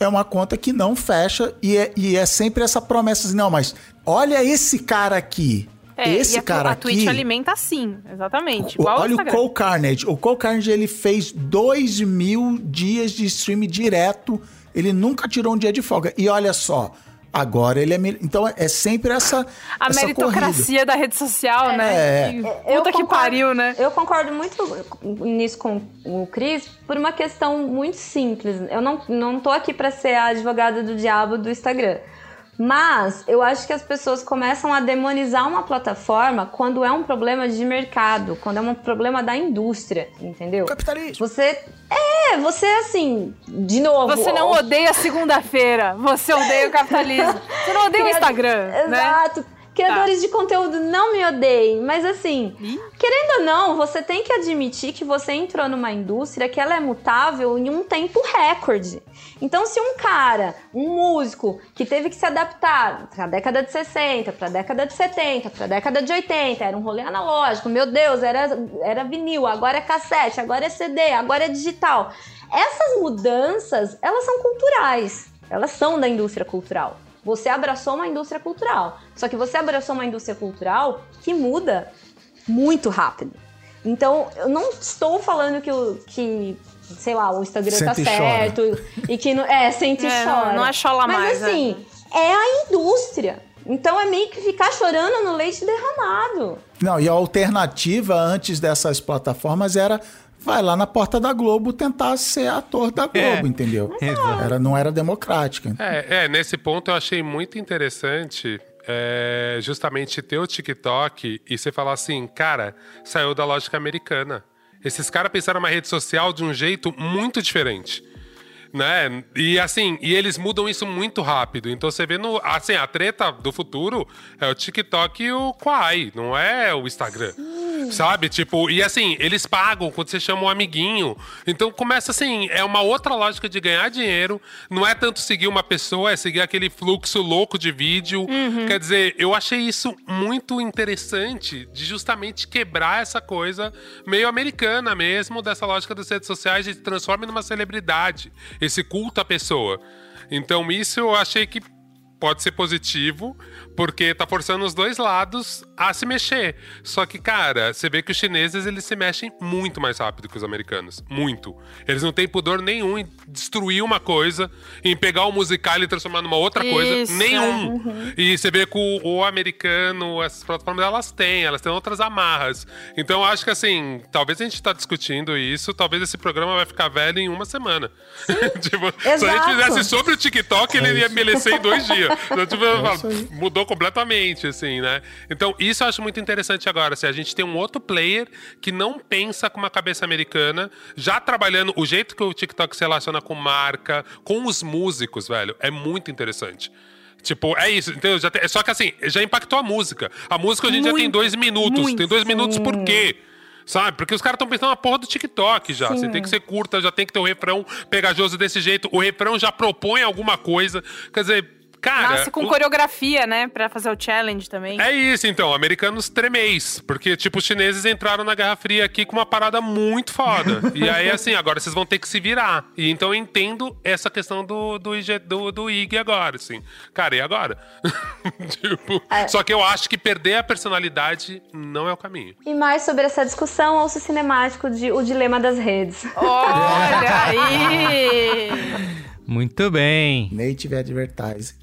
é uma conta que não fecha e é, e é sempre essa promessa assim, não, mas olha esse cara aqui. É, esse a, cara a aqui. Twitch alimenta sim, exatamente. o- olha o. Cole Carnage. O Cole Carnage ele fez 2 mil dias de stream direto. Ele nunca tirou um dia de folga. E olha só, agora ele é. mil- Então é sempre essa. A essa meritocracia da rede social, né? É. Que Eu Puta que concordo- pariu, né? Eu concordo muito nisso com o Cris por uma questão muito simples. Eu não, não tô aqui pra ser a advogada do diabo do Instagram. Mas eu acho que as pessoas começam a demonizar uma plataforma quando é um problema de mercado, quando é um problema da indústria, entendeu? Capitalismo. Você. É, você assim, de novo. Você não ó, odeia segunda-feira, você odeia o capitalismo. Você não odeia o Instagram, né? Exato. Criadores de conteúdo não me odeiem, mas assim, querendo ou não, você tem que admitir que você entrou numa indústria que ela é mutável em um tempo recorde. Então, se um cara, um músico que teve que se adaptar para a década de 60, para a década de 70, para a década de 80, era um rolê analógico, meu Deus, era, era vinil, agora é cassete, agora é CD, agora é digital. Essas mudanças, elas são culturais. Elas são da indústria cultural. Você abraçou uma indústria cultural. Só que você abraçou uma indústria cultural que muda muito rápido. Então, eu não estou falando que, o, que sei lá, o Instagram tá Senta e chora. certo e que não, é, sente e É, não- chora. não é chola Mas mais, assim, é. a indústria. Então é meio que ficar chorando no leite derramado. Não, e a alternativa antes dessas plataformas era vai lá na porta da Globo tentar ser ator da Globo, É. entendeu? Exato. Era, não era democrática. É, é, nesse ponto eu achei muito interessante é, justamente ter o TikTok e você falar assim, cara, saiu da lógica americana. Esses caras pensaram uma rede social de um jeito muito diferente. Né? E assim, e eles mudam isso muito rápido. Então você vê no. Assim, a treta do futuro é o TikTok e o Quai, não é o Instagram. Sabe? Tipo, e assim, eles pagam quando você chama um amiguinho. Então começa assim, é uma outra lógica de ganhar dinheiro. Não é tanto seguir uma pessoa, é seguir aquele fluxo louco de vídeo. Quer dizer, eu achei isso muito interessante de justamente quebrar essa coisa meio americana mesmo, dessa lógica das redes sociais de transforma numa celebridade. Esse culto à pessoa. Então, isso eu achei que pode ser positivo, porque tá forçando os dois lados a se mexer. Só que, cara, você vê que os chineses eles se mexem muito mais rápido que os americanos. Muito. Eles não têm pudor nenhum em destruir uma coisa, em pegar o musical e transformar numa outra coisa. Isso, Nenhum. E você vê que o, o americano, essas plataformas, elas têm, elas têm outras amarras. Então, eu acho que assim, talvez a gente tá discutindo isso, talvez esse programa vai ficar velho em uma semana. (laughs) tipo, se a gente fizesse sobre o TikTok, ele ia envelhecer em dois dias. (laughs) Então, tipo, aí. mudou completamente, assim, né? Então, isso eu acho muito interessante agora. Assim, a gente tem um outro player que não pensa com uma cabeça americana, já trabalhando o jeito que o TikTok se relaciona com marca, com os músicos, velho, é muito interessante. Tipo, é isso, entendeu? Já tem- só que assim, já impactou a música. A música hoje em dia tem dois minutos. muito. Tem dois minutos por quê? Sabe? Porque os caras estão pensando na porra do TikTok já. Você tem que ser curta, já tem que ter um refrão pegajoso desse jeito. O refrão já propõe alguma coisa. Quer dizer, cara. Nasce com o- coreografia, né? Pra fazer o challenge também. é isso, então. Americanos tremeis. Porque, tipo, os chineses entraram na Guerra Fria aqui com uma parada muito foda. (laughs) e aí, assim, agora vocês vão ter que se virar. E então eu entendo essa questão do, do, IG, do, do IG agora, assim. Cara, e agora? (laughs) tipo, Só que eu acho que perder a personalidade não é o caminho. E mais sobre essa discussão, ouço o cinemático de O Dilema das Redes. Olha aí! (laughs) Muito bem. Native Advertising.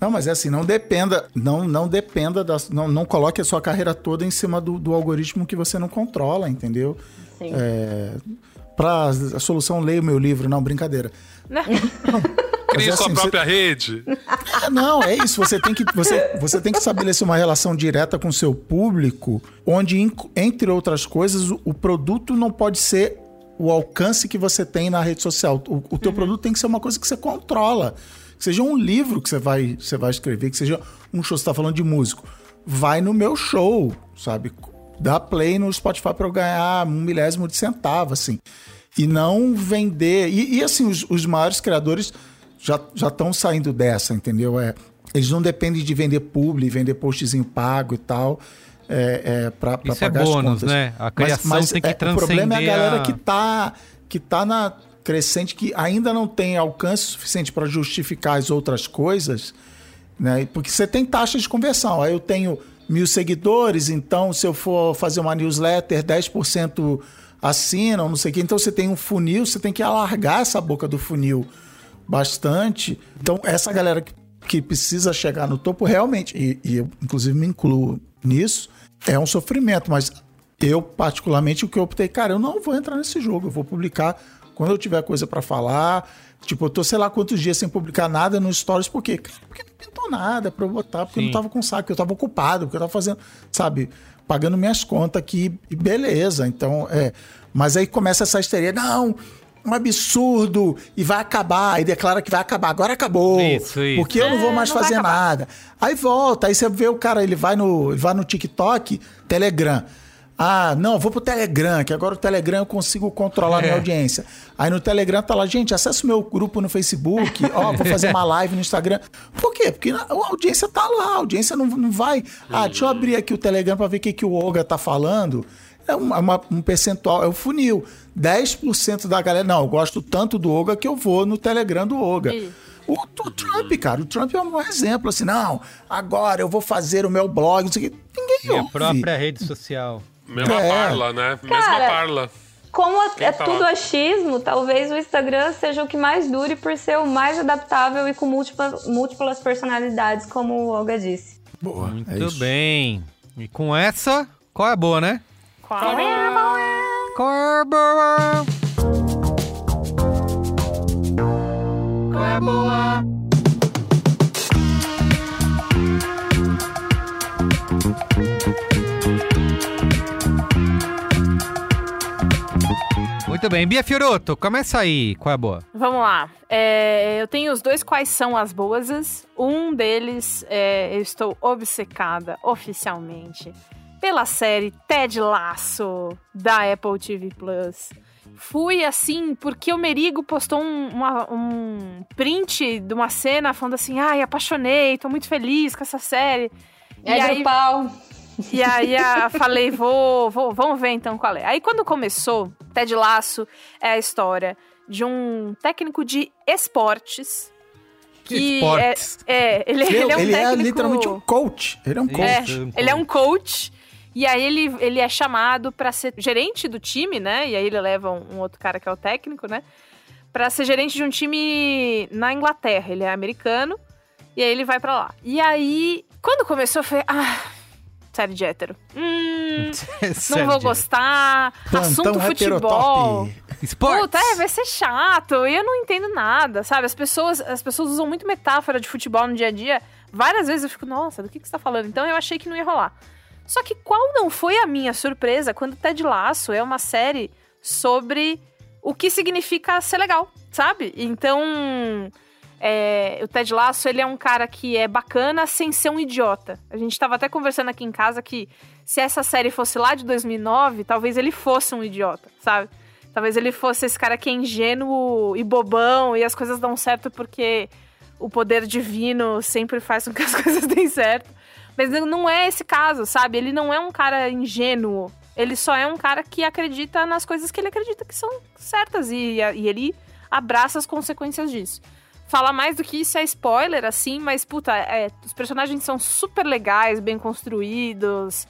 Não, mas é assim, não dependa, não, não dependa da. Não, não coloque a sua carreira toda em cima do, do algoritmo que você não controla, entendeu? Sim. É, pra a solução, leia o meu livro. Não, brincadeira. Crie Mas, sua assim, você- própria rede. Ah, não, é isso. Você tem, que, você, você tem que estabelecer uma relação direta com o seu público, onde, entre outras coisas, o, o produto não pode ser o alcance que você tem na rede social. O, o teu produto tem que ser uma coisa que você controla. Que seja um livro que você vai, você vai escrever, que seja um show. Você está falando de músico. Vai no meu show, sabe? Dá play no Spotify para eu ganhar um milésimo de centavo, assim. E não vender. E, e, assim, os, os maiores criadores já estão saindo dessa, entendeu? É, eles não dependem de vender publi, vender postzinho pago e tal. É, é, Isso é pagar as bônus, contas. né? A criação tem que é, O problema é a transcender galera a- que tá, que tá na crescente, que ainda não tem alcance suficiente para justificar as outras coisas, né? Porque você tem taxa de conversão. Aí eu tenho mil seguidores, então se eu for fazer uma newsletter, 10% assinam, não sei o quê. Então você tem um funil, você tem que alargar essa boca do funil bastante. Então, essa galera que, que precisa chegar no topo, realmente, e, e eu inclusive me incluo nisso, é um sofrimento, mas eu, particularmente, o que eu optei, cara, eu não vou entrar nesse jogo, eu vou publicar quando eu tiver coisa pra falar. Tipo, eu tô sei lá quantos dias sem publicar nada nos stories, por quê? Cara, porque não pintou nada pra eu botar, porque eu não tava com saco, porque eu tava ocupado, porque eu tava fazendo, sabe, pagando minhas contas aqui, e beleza. Então, é. Mas aí começa essa histeria, não, um absurdo, e vai acabar, e declara que vai acabar, agora acabou. Isso, isso. Porque eu não vou É, mais não vai fazer nada. Aí volta, aí você vê o cara, ele vai no, ele vai no TikTok, Telegram. Ah, não, vou pro Telegram, que agora o Telegram eu consigo controlar a minha audiência. Aí no Telegram tá lá, gente, acessa o meu grupo no Facebook, ó, (laughs) vou fazer uma live no Instagram. Por quê? Porque a audiência tá lá, a audiência não, não vai. Ah, deixa eu abrir aqui o Telegram pra ver o que, que o Olga tá falando. É uma- uma- um percentual, é o funil. 10% da galera, não, eu gosto tanto do Olga que eu vou no Telegram do Olga. Isso. O, o Trump, cara, o Trump é um bom exemplo, assim, não, agora eu vou fazer o meu blog, não sei o quê. Ninguém Minha ouve. própria rede social. Mesma É. parla, né? Mesma Cara, parla. Como é- é tá tudo achismo, talvez o Instagram seja o que mais dure por ser o mais adaptável e com múltiplas, múltiplas personalidades, como o Olga disse. Boa, Muito é bem. E com essa, qual é a boa, né? Qual é? É a boa? Qual é a boa? Muito bem. Bia Fioroto, começa aí. Qual é a boa? Vamos lá. É, eu tenho os dois quais são as boas. Um deles, é, eu estou obcecada oficialmente pela série Ted Lasso da Apple TV Plus. Fui assim, porque o Merigo postou um, uma- um print de uma cena falando assim: ai, apaixonei, tô muito feliz com essa série. É e aí, grupal. e aí a- (laughs) falei, vou, vou, vamos ver então qual é. Aí quando começou, Ted Lasso é a história de um técnico de esportes. Que Esportes. É, é, ele, Ele, ele é um ele é técnico... literalmente um coach. Ele é um coach. É, Um ele é um coach. E aí ele, ele é chamado pra ser gerente do time, né? E aí ele leva um, um outro cara que é o técnico, né? Pra ser gerente de um time na Inglaterra. Ele é americano. E aí ele vai pra lá. E aí, quando começou, falei, ah, série de hétero. Hum, (laughs) não vou gostar. Assunto futebol. Esportes. Puta, é, vai ser chato. E eu não entendo nada, sabe? As pessoas, as pessoas usam muito metáfora de futebol no dia a dia. Várias vezes eu fico, nossa, do que, que você tá falando? Então eu achei que não ia rolar. Só que qual não foi a minha surpresa quando Ted Lasso é uma série sobre o que significa ser legal, sabe? Então, é, o Ted Lasso, ele é um cara que é bacana sem ser um idiota. A gente tava até conversando aqui em casa que se essa série fosse lá de 2009, talvez ele fosse um idiota, sabe? Talvez ele fosse esse cara que é ingênuo e bobão e as coisas dão certo porque o poder divino sempre faz com que as (laughs) coisas deem certo. Mas não é esse caso, sabe? Ele não é um cara ingênuo. Ele só é um cara que acredita nas coisas que ele acredita que são certas e, e ele abraça as consequências disso. Falar mais do que isso é spoiler, assim, mas, puta, é, os personagens são super legais, bem construídos.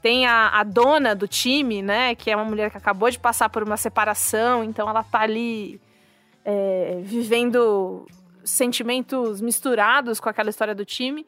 Tem a, a dona do time, né? Que é uma mulher que acabou de passar por uma separação, então ela tá ali é, vivendo sentimentos misturados com aquela história do time.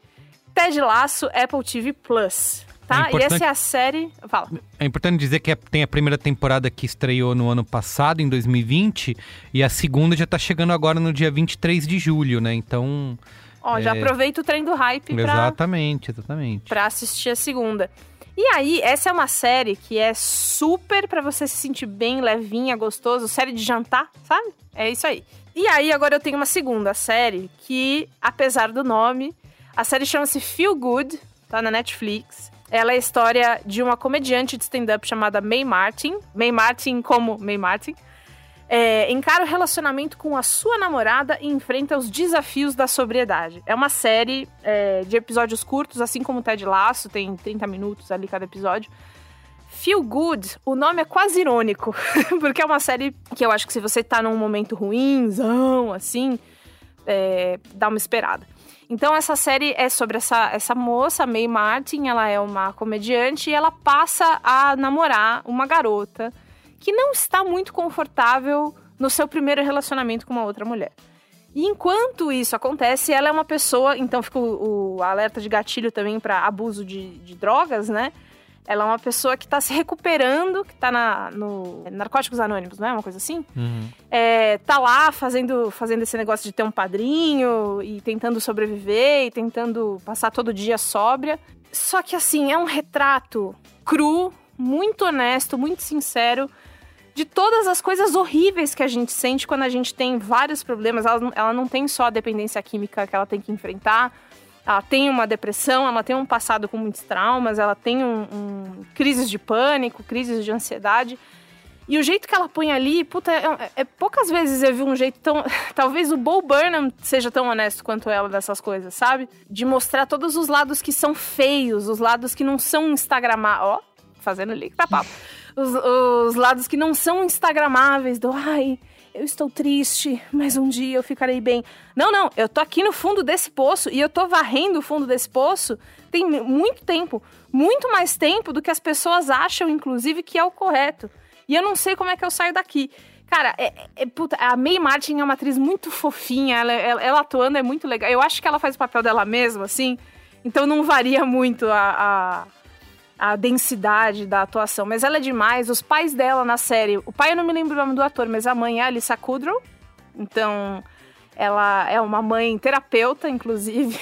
Ted Laço, Apple TV Plus. Tá? É e essa é a série. Fala. É importante dizer que é- tem a primeira temporada que estreou no ano passado, em 2020, e a segunda já tá chegando agora no dia 23 de julho, né? Então. Ó, já É. aproveita o trem do hype pra, Exatamente, exatamente. pra assistir a segunda. E aí, essa é uma série que é super pra você se sentir bem, levinha, gostoso, série de jantar, sabe? É isso aí. E aí, agora eu tenho uma segunda série que, apesar do nome, a série chama-se Feel Good, tá na Netflix. Ela é a história de uma comediante de stand-up chamada May Martin. May Martin como May Martin. É, encara o relacionamento com a sua namorada e enfrenta os desafios da sobriedade. É uma série é, de episódios curtos, assim como o Ted Lasso, tem 30 minutos ali cada episódio. Feel Good, o nome é quase irônico, (laughs) porque é uma série que eu acho que se você tá num momento ruimzão, assim, é, dá uma esperada. Então essa série é sobre essa, essa moça, May Martin, ela é uma comediante e ela passa a namorar uma garota que não está muito confortável no seu primeiro relacionamento com uma outra mulher. E enquanto isso acontece, ela é uma pessoa, então fica o, o alerta de gatilho também para abuso de, de drogas, né? Ela é uma pessoa que tá se recuperando, que tá na, no Narcóticos Anônimos, não é? Uma coisa assim? Uhum. É, tá lá fazendo, fazendo esse negócio de ter um padrinho e tentando sobreviver e tentando passar todo dia sóbria. Só que assim, é um retrato cru, muito honesto, muito sincero de todas as coisas horríveis que a gente sente quando a gente tem vários problemas. Ela, ela não tem só a dependência química que ela tem que enfrentar. Ela tem uma depressão, ela tem um passado com muitos traumas, ela tem um, um crises de pânico, crises de ansiedade. E o jeito que ela põe ali, puta, é, é- poucas vezes eu vi um jeito tão. (laughs) Talvez o Bo Burnham seja tão honesto quanto ela dessas coisas, sabe? De mostrar todos os lados que são feios, os lados que não são Instagramar. Ó, fazendo link pra papo. Os, os lados que não são Instagramáveis, do ai, eu estou triste, mas um dia eu ficarei bem. Não, não, eu tô aqui no fundo desse poço e eu tô varrendo o fundo desse poço tem muito tempo. Muito mais tempo do que as pessoas acham, inclusive, que é o correto. E eu não sei como é que eu saio daqui. Cara, é, é- puta, a May Martin é uma atriz muito fofinha, ela, ela, ela atuando é muito legal. Eu acho que ela faz o papel dela mesma, assim, então não varia muito a, a, a densidade da atuação, mas ela é demais. Os pais dela na série, o pai eu não me lembro o nome do ator, mas a mãe é a Alissa Kudrow. Então, ela é uma mãe terapeuta, inclusive.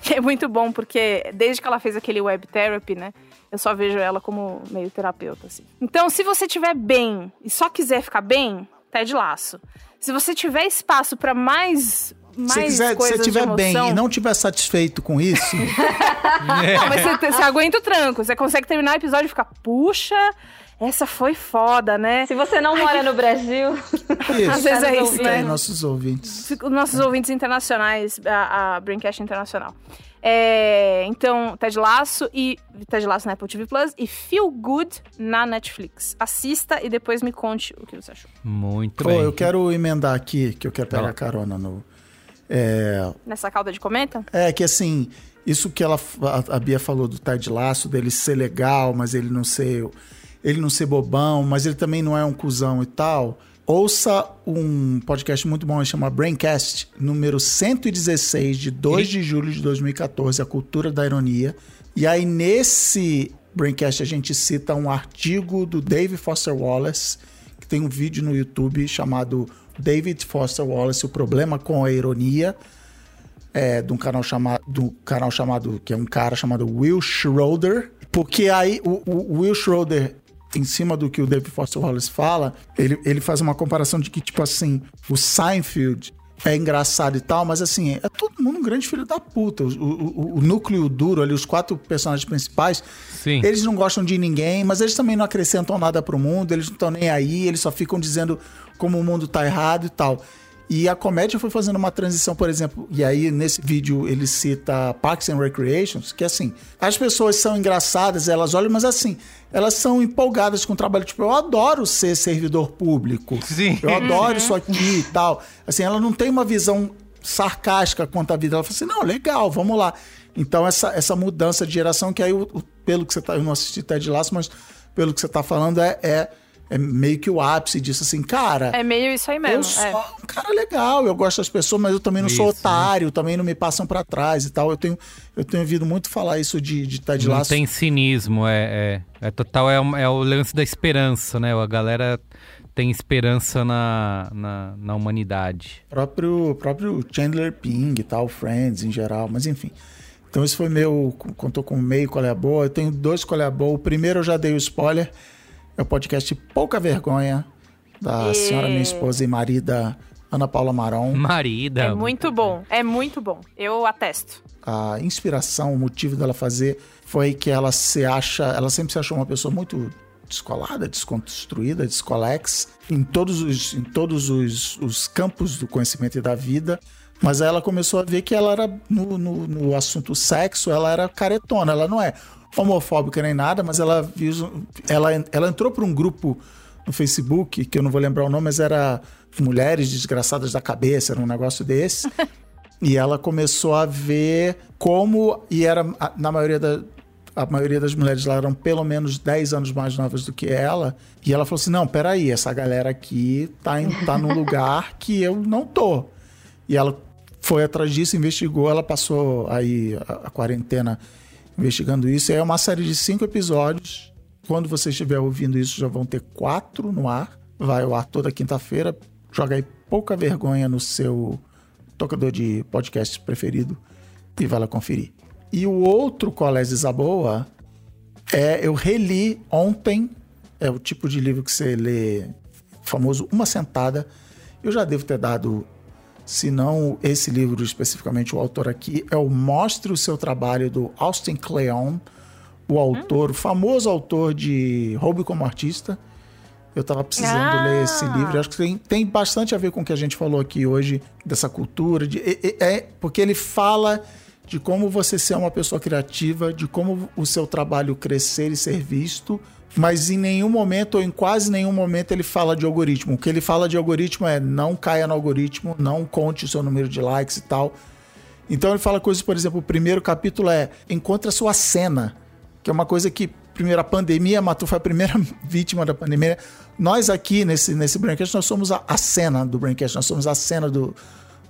que (laughs) é muito bom, porque desde que ela fez aquele web therapy, né? Eu só vejo ela como meio terapeuta, assim. Então, se você tiver bem e só quiser ficar bem, Ted Laço. Se você tiver espaço para mais mais se quiser, coisas se estiver de bem e não estiver satisfeito com isso, (laughs) Não, mas você, você aguenta o tranco. Você consegue terminar o episódio e ficar, puxa, essa foi foda, né? Se você não mora no Brasil, (laughs) isso. Às vezes é isso, Tem né? nossos ouvintes. Os nossos ouvintes internacionais, a, a Braincast Internacional. É, então, Ted Laço e Ted Laço na Apple TV Plus e Feel Good na Netflix. Assista e depois me conte o que você achou. Muito Pô, bem. eu quero emendar aqui, que eu quero pegar carona no. É, Nessa cauda de comenta? É que assim, isso que ela, a, a Bia falou do Ted Laço, dele ser legal, mas ele não ser, ele não ser bobão, mas ele também não é um cuzão e tal. Ouça um podcast muito bom, chama Braincast, número 116, de 2 de julho de 2014, A Cultura da Ironia. E aí, nesse Braincast, a gente cita um artigo do David Foster Wallace, que tem um vídeo no YouTube chamado David Foster Wallace, O Problema com a Ironia é, de um canal chamado, do canal chamado, que é um cara chamado Will Schroeder, porque aí o, o Will Schroeder, em cima do que o David Foster Wallace fala, ele, ele faz uma comparação de que, tipo assim, o Seinfeld é engraçado e tal, mas assim, é todo mundo um grande filho da puta. O, o- o núcleo duro ali, os quatro personagens principais, Sim. eles não gostam de ninguém, mas eles também não acrescentam nada pro mundo, eles não estão nem aí, eles só ficam dizendo como o mundo tá errado e tal. E a comédia foi fazendo uma transição, por exemplo, e aí nesse vídeo ele cita Parks and Recreations, que assim, as pessoas são engraçadas, elas olham, mas assim, elas são empolgadas com o trabalho. Tipo, eu adoro ser servidor público. Sim. Eu adoro isso aqui e tal. Assim, ela não tem uma visão sarcástica quanto à vida. Ela fala assim, não, legal, vamos lá. Então, essa, essa mudança de geração, que aí, o- o- pelo que você tá... Eu não assisti Ted Lasso, mas pelo que você tá falando, é, é, é meio que o ápice disso, assim, cara... É meio isso aí Eu mesmo. sou é. um cara legal, eu gosto das pessoas, mas eu também não sou Isso, né? otário, também não me passam pra trás e tal. Eu tenho, eu tenho ouvido muito falar isso de, de Ted Não Lasso. tem cinismo, é, é, é total, é, o- é o lance da esperança, né? A galera tem esperança na, na, na humanidade. próprio próprio Chandler Ping e tal, Friends em geral, mas enfim. Então esse foi meu, contou com meio qual é a boa. Eu tenho dois qual é a boa. O primeiro eu já dei o spoiler, é o podcast Pouca Vergonha da E- senhora minha esposa e marida Ana Paula Maron. Marida. É muito bom. É muito bom. Eu atesto. A inspiração, o motivo dela fazer foi que ela se acha, ela sempre se achou uma pessoa muito descolada, desconstruída, descolex em todos os, em todos os, os campos do conhecimento e da vida. Mas aí ela começou a ver que ela era, no, no, no assunto sexo, ela era caretona. Ela não é homofóbica nem nada, mas ela viu, ela, ela entrou para um grupo no Facebook, que eu não vou lembrar o nome, mas era Mulheres Desgraçadas da Cabeça, era um negócio desse. (laughs) E ela começou a ver como, e era a- na maioria da. A maioria das mulheres lá eram pelo menos 10 anos mais novas do que ela. E ela falou assim: não, peraí, essa galera aqui tá, em, tá num lugar (laughs) que eu não tô. E ela foi atrás disso, investigou, ela passou aí a, a quarentena investigando isso. É uma série de cinco episódios. Quando você estiver ouvindo isso, já vão ter quatro no ar. Vai ao ar toda quinta-feira. Joga aí pouca vergonha no seu tocador de podcast preferido e vai lá conferir. E o outro Colégio Isaboa é eu reli ontem, é o tipo de livro que você lê famoso uma sentada. Eu já devo ter dado, se não esse livro especificamente, o autor aqui é o Mostre o Seu Trabalho do Austin Kleon, o autor, o famoso autor de Roube como Artista. Eu tava precisando Ah! ler esse livro. Eu acho que tem, tem bastante a ver com o que a gente falou aqui hoje, dessa cultura. De, é- é- porque ele fala de como você ser uma pessoa criativa, de como o seu trabalho crescer e ser visto, mas em nenhum momento, ou em quase nenhum momento, ele fala de algoritmo. O que ele fala de algoritmo é não caia no algoritmo, não conte o seu número de likes e tal. Então ele fala coisas, por exemplo, o primeiro capítulo é encontre a sua cena, que é uma coisa que, primeiro, a pandemia matou, foi a primeira (laughs) vítima da pandemia. Nós aqui nesse, nesse Braincast, nós somos a, a cena do Braincast, nós somos a cena do,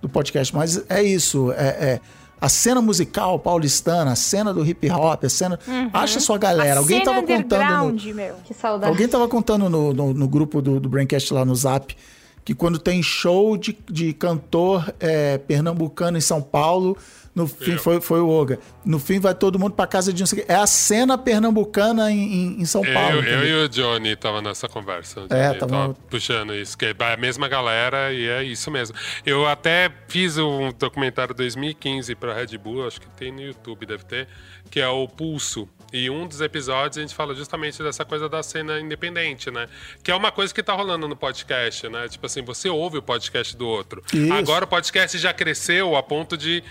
do podcast, mas é isso, é, é a cena musical paulistana, a cena do hip hop, a cena. Acha sua galera. A Alguém cena tava contando. No, meu. Que saudade. Alguém tava contando no, no, no grupo do, do Braincast lá no Zap que quando tem show de, de cantor é, pernambucano em São Paulo, no fim foi, foi o Oga. No fim vai todo mundo pra casa de quê. É a cena pernambucana em, em, São Paulo. Eu, eu e o Johnny tava nessa conversa. É, tava- tava puxando isso, que é a mesma galera e é isso mesmo. Eu até fiz um documentário 2015 pra Red Bull, acho que tem no YouTube, deve ter, que é o Pulso. E um dos episódios a gente fala justamente dessa coisa da cena independente, né? Que é uma coisa que tá rolando no podcast, né? Tipo assim, você ouve o podcast do outro. Isso. Agora o podcast já cresceu a ponto de,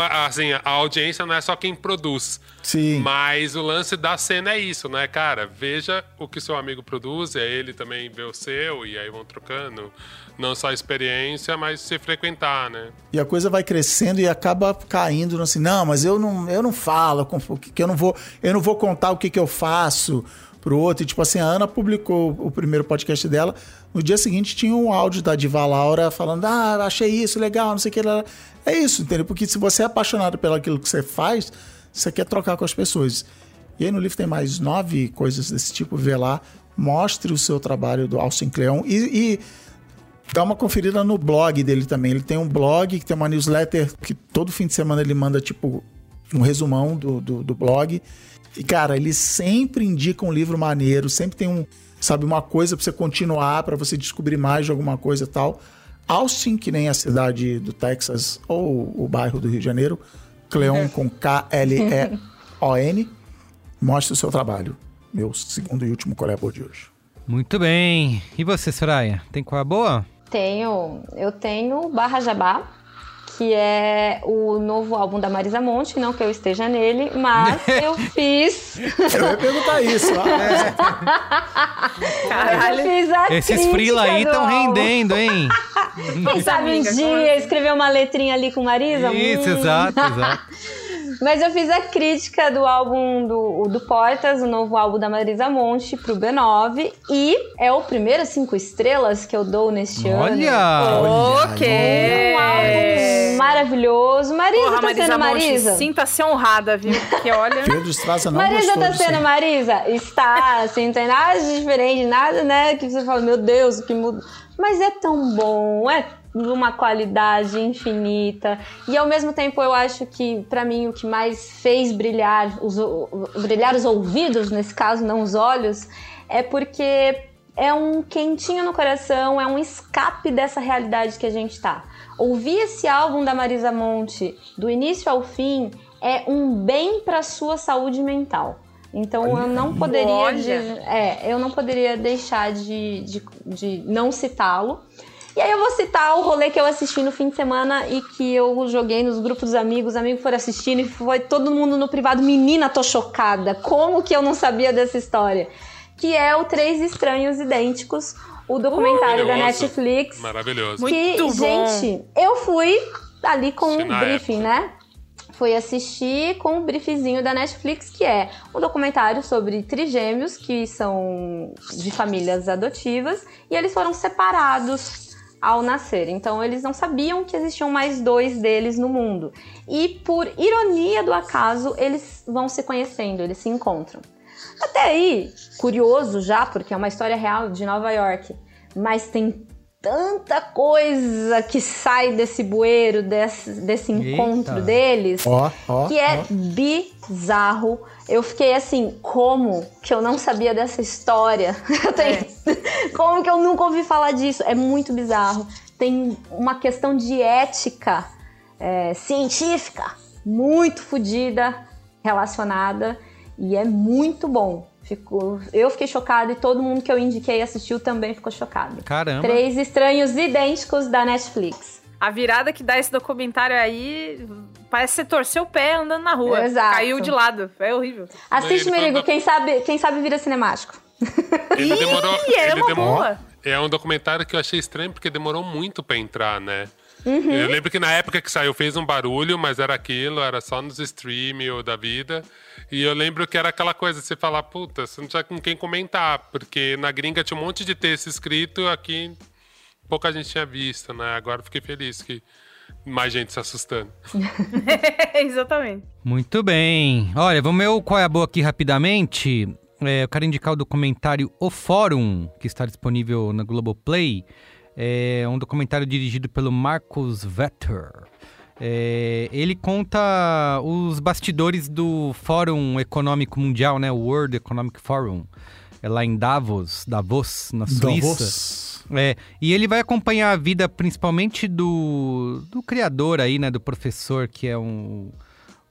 assim, a audiência não é só quem produz. Sim. Mas o lance da cena é isso, né, cara? Veja o que seu amigo produz, e aí ele também vê o seu, e aí vão trocando. Não só a experiência, mas se frequentar, né? E a coisa vai crescendo e acaba caindo assim, não, mas eu não, eu não falo, com- que eu não vou, eu não vou contar o que, que eu faço pro outro. E, tipo assim, a Ana publicou o primeiro podcast dela. No dia seguinte tinha um áudio da Diva Laura falando: Ah, achei isso legal, não sei o que. lá. É isso, entendeu? Porque se você é apaixonado pelo aquilo que você faz, você quer trocar com as pessoas. E aí no livro tem mais nove coisas desse tipo, vê lá, mostre o seu trabalho do Alcin Cleon e- e Dá uma conferida no blog dele também. Ele tem um blog que tem uma newsletter que todo fim de semana ele manda, tipo, um resumão do, do, do blog. E, cara, ele sempre indica um livro maneiro, sempre tem um, sabe, uma coisa pra você continuar, pra você descobrir mais de alguma coisa e tal. Austin, que nem a cidade do Texas ou o bairro do Rio de Janeiro. Cleon com K-L-E-O-N. Mostre o seu trabalho. Meu segundo e último colabo de hoje. Muito bem. E você, Soraya? Tem qual é a boa? Tenho, eu tenho Barra Jabá, que é o novo álbum da Marisa Monte, não que eu esteja nele, mas (laughs) eu fiz. Eu ia perguntar isso. ó. (laughs) Eu fiz a Esses frila aí estão rendendo, hein? Quem sabe um dia escrever uma letrinha ali com Marisa? Isso, Hum. exato, exato. (laughs) Mas eu fiz a crítica do álbum do, do Portas, o novo álbum da Marisa Monte, pro B9. E é o primeiro cinco estrelas que eu dou neste ano. Olha! Ok. Um álbum maravilhoso. Marisa Porra, tá Marisa sendo Monte, Marisa. sinta-se honrada, viu? Porque olha... Pedro Estraza não Marisa tá sendo. Marisa? Está, assim, não tem nada de diferente, nada, né? Que você fala, meu Deus, o que muda. Mas é tão bom, é uma qualidade infinita. E ao mesmo tempo eu acho que, pra mim, o que mais fez brilhar os, brilhar os ouvidos, nesse caso, não os olhos, é porque é um quentinho no coração, é um escape dessa realidade que a gente tá. Ouvir esse álbum da Marisa Monte, do início ao fim, é um bem para sua saúde mental. Então eu não poderia, Olha. de- é, eu não poderia deixar de, de, de não citá-lo. E aí eu vou citar o rolê que eu assisti no fim de semana e que eu joguei nos grupos dos amigos, os amigos foram assistindo e foi todo mundo no privado. Menina, tô chocada. Como que eu não sabia dessa história? Que é o Três Estranhos Idênticos, o documentário da Maravilhoso. Netflix. Maravilhoso. Muito que, bom. gente, eu fui ali com um briefing, né? Fui assistir com o briefzinho da Netflix, que é um documentário sobre trigêmeos que são de famílias adotivas e eles foram separados ao nascer. Então eles não sabiam que existiam mais dois deles no mundo. E por ironia do acaso, eles vão se conhecendo, eles se encontram. Até aí, curioso já, porque é uma história real de Nova York, mas tem tanta coisa que sai desse bueiro, desse, desse encontro Eita. deles, Ó, ó. que é ó. bizarro. Eu fiquei assim, como que eu não sabia dessa história? (laughs) Tenho- Como que eu nunca ouvi falar disso? É muito bizarro. Tem uma questão de ética é, científica muito fodida relacionada e é muito bom. Ficou, eu fiquei chocada e todo mundo que eu indiquei assistiu também ficou chocado. Caramba. Três estranhos idênticos da Netflix. A virada que dá esse documentário aí parece que você torceu o pé andando na rua. Exato. Caiu de lado. É horrível. Assiste, Merigo, falou- quem sabe, quem sabe vira cinemático. Ele demorou. Ih, é ele uma demorou. boa. É um documentário que eu achei estranho porque demorou muito pra entrar, né? Uhum. Eu lembro que na época que saiu fez um barulho, mas era aquilo, era só nos stream ou da vida. E eu lembro que era aquela coisa, você falar, puta, você não tinha com quem comentar, porque na gringa tinha um monte de texto escrito, aqui pouca gente tinha visto, né? Agora eu fiquei feliz que mais gente se assustando. (laughs) (laughs) Exatamente. Muito bem. Olha, vamos ver o qual é a boa aqui rapidamente. É, eu quero indicar o documentário O Fórum, que está disponível na Globoplay. É um documentário dirigido pelo Marcos Vetter. É, ele conta os bastidores do Fórum Econômico Mundial, né? O World Economic Forum. É lá em Davos, Davos, na Suíça. Davos. É, e ele vai acompanhar a vida principalmente do, do criador aí, né? Do professor, que é um,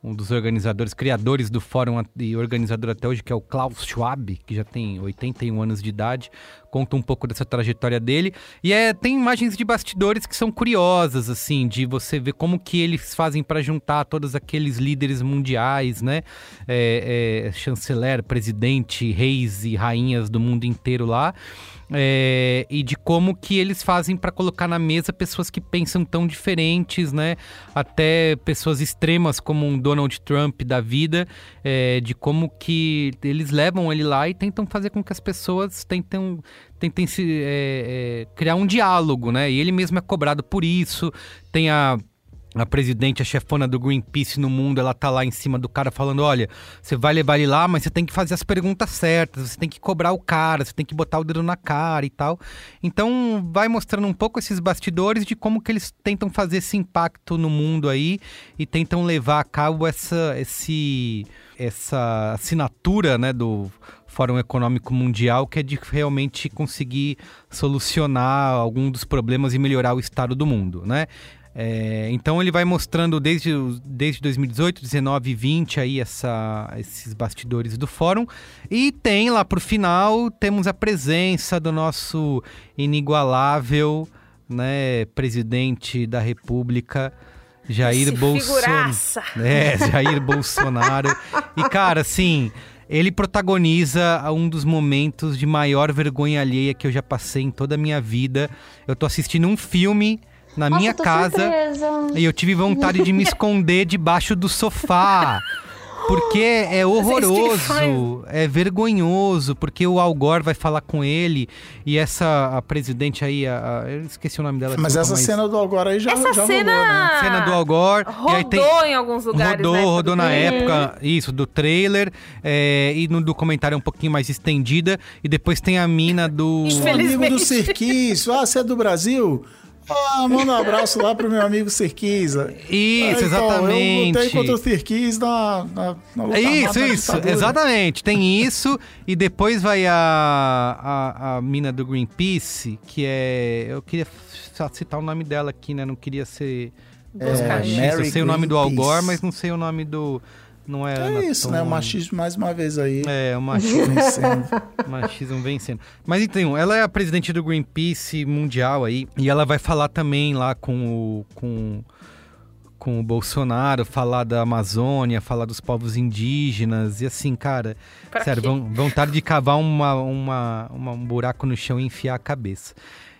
um dos organizadores, criadores do fórum e organizador até hoje, que é o Klaus Schwab, que já tem 81 anos de idade. Conta um pouco dessa trajetória dele. E é, tem imagens de bastidores que são curiosas, assim, de você ver como que eles fazem para juntar todos aqueles líderes mundiais, né? É, é, chanceler, presidente, reis e rainhas do mundo inteiro lá. É, e de como que eles fazem para colocar na mesa pessoas que pensam tão diferentes, né? Até pessoas extremas como um Donald Trump da vida, é, de como que eles levam ele lá e tentam fazer com que as pessoas tentam, tentem se, é, é, criar um diálogo, né? E ele mesmo é cobrado por isso. Tem a a presidente, a chefona do Greenpeace no mundo, ela tá lá em cima do cara falando: olha, você vai levar ele lá, mas você tem que fazer as perguntas certas, você tem que cobrar o cara, você tem que botar o dedo na cara e tal. Então, vai mostrando um pouco esses bastidores de como que eles tentam fazer esse impacto no mundo aí e tentam levar a cabo essa, esse, essa assinatura, né, do Fórum Econômico Mundial, que é de realmente conseguir solucionar algum dos problemas e melhorar o estado do mundo, né? É, então ele vai mostrando desde, desde 2018, 19 e 20 aí essa, esses bastidores do fórum. E tem lá pro final, temos a presença do nosso inigualável né, presidente da República, Jair Bolsonaro. É, Jair Bolsonaro. (laughs) E, cara, assim, ele protagoniza um dos momentos de maior vergonha alheia que eu já passei em toda a minha vida. Eu tô assistindo um filme na Nossa, minha casa surpresa. e eu tive vontade de me esconder debaixo do sofá. Porque é horroroso, é vergonhoso, porque o Al Gore vai falar com ele e essa a presidente aí, a, a- eu esqueci o nome dela. Mas desculpa, essa cena do agora aí já, Essa já cena rolou, né? cena do Al Gore. e aí tem- rodou em alguns lugares. rodou, né, rodou do na filme. época, isso, do trailer, é, e no documentário é um pouquinho mais estendida, e depois tem a mina do... Um amigo do Infelizmente. Serquis. Ah, você é do Brasil? Ah, manda um abraço lá pro meu amigo Serquis. Isso, Ah, então, exatamente. Eu lutei contra o Serquis na, na, na luta É isso, isso, exatamente. Tem isso, e depois vai a, a, a mina do Greenpeace, que é. Eu queria só citar o nome dela aqui, né? Não queria ser. É, machista. eu sei o nome do Al Gore, Greenpeace. mas não sei o nome do. Não é. É isso, né? O machismo mais uma vez aí. É, o machismo. Vencendo. Machismo vencendo. Mas então, ela é a presidente do Greenpeace mundial aí. E ela vai falar também lá com o. Com, com o Bolsonaro, falar da Amazônia, falar dos povos indígenas. E assim, cara, Pra sério, quê? vão, vontade de cavar uma, uma, uma- um buraco no chão e enfiar a cabeça.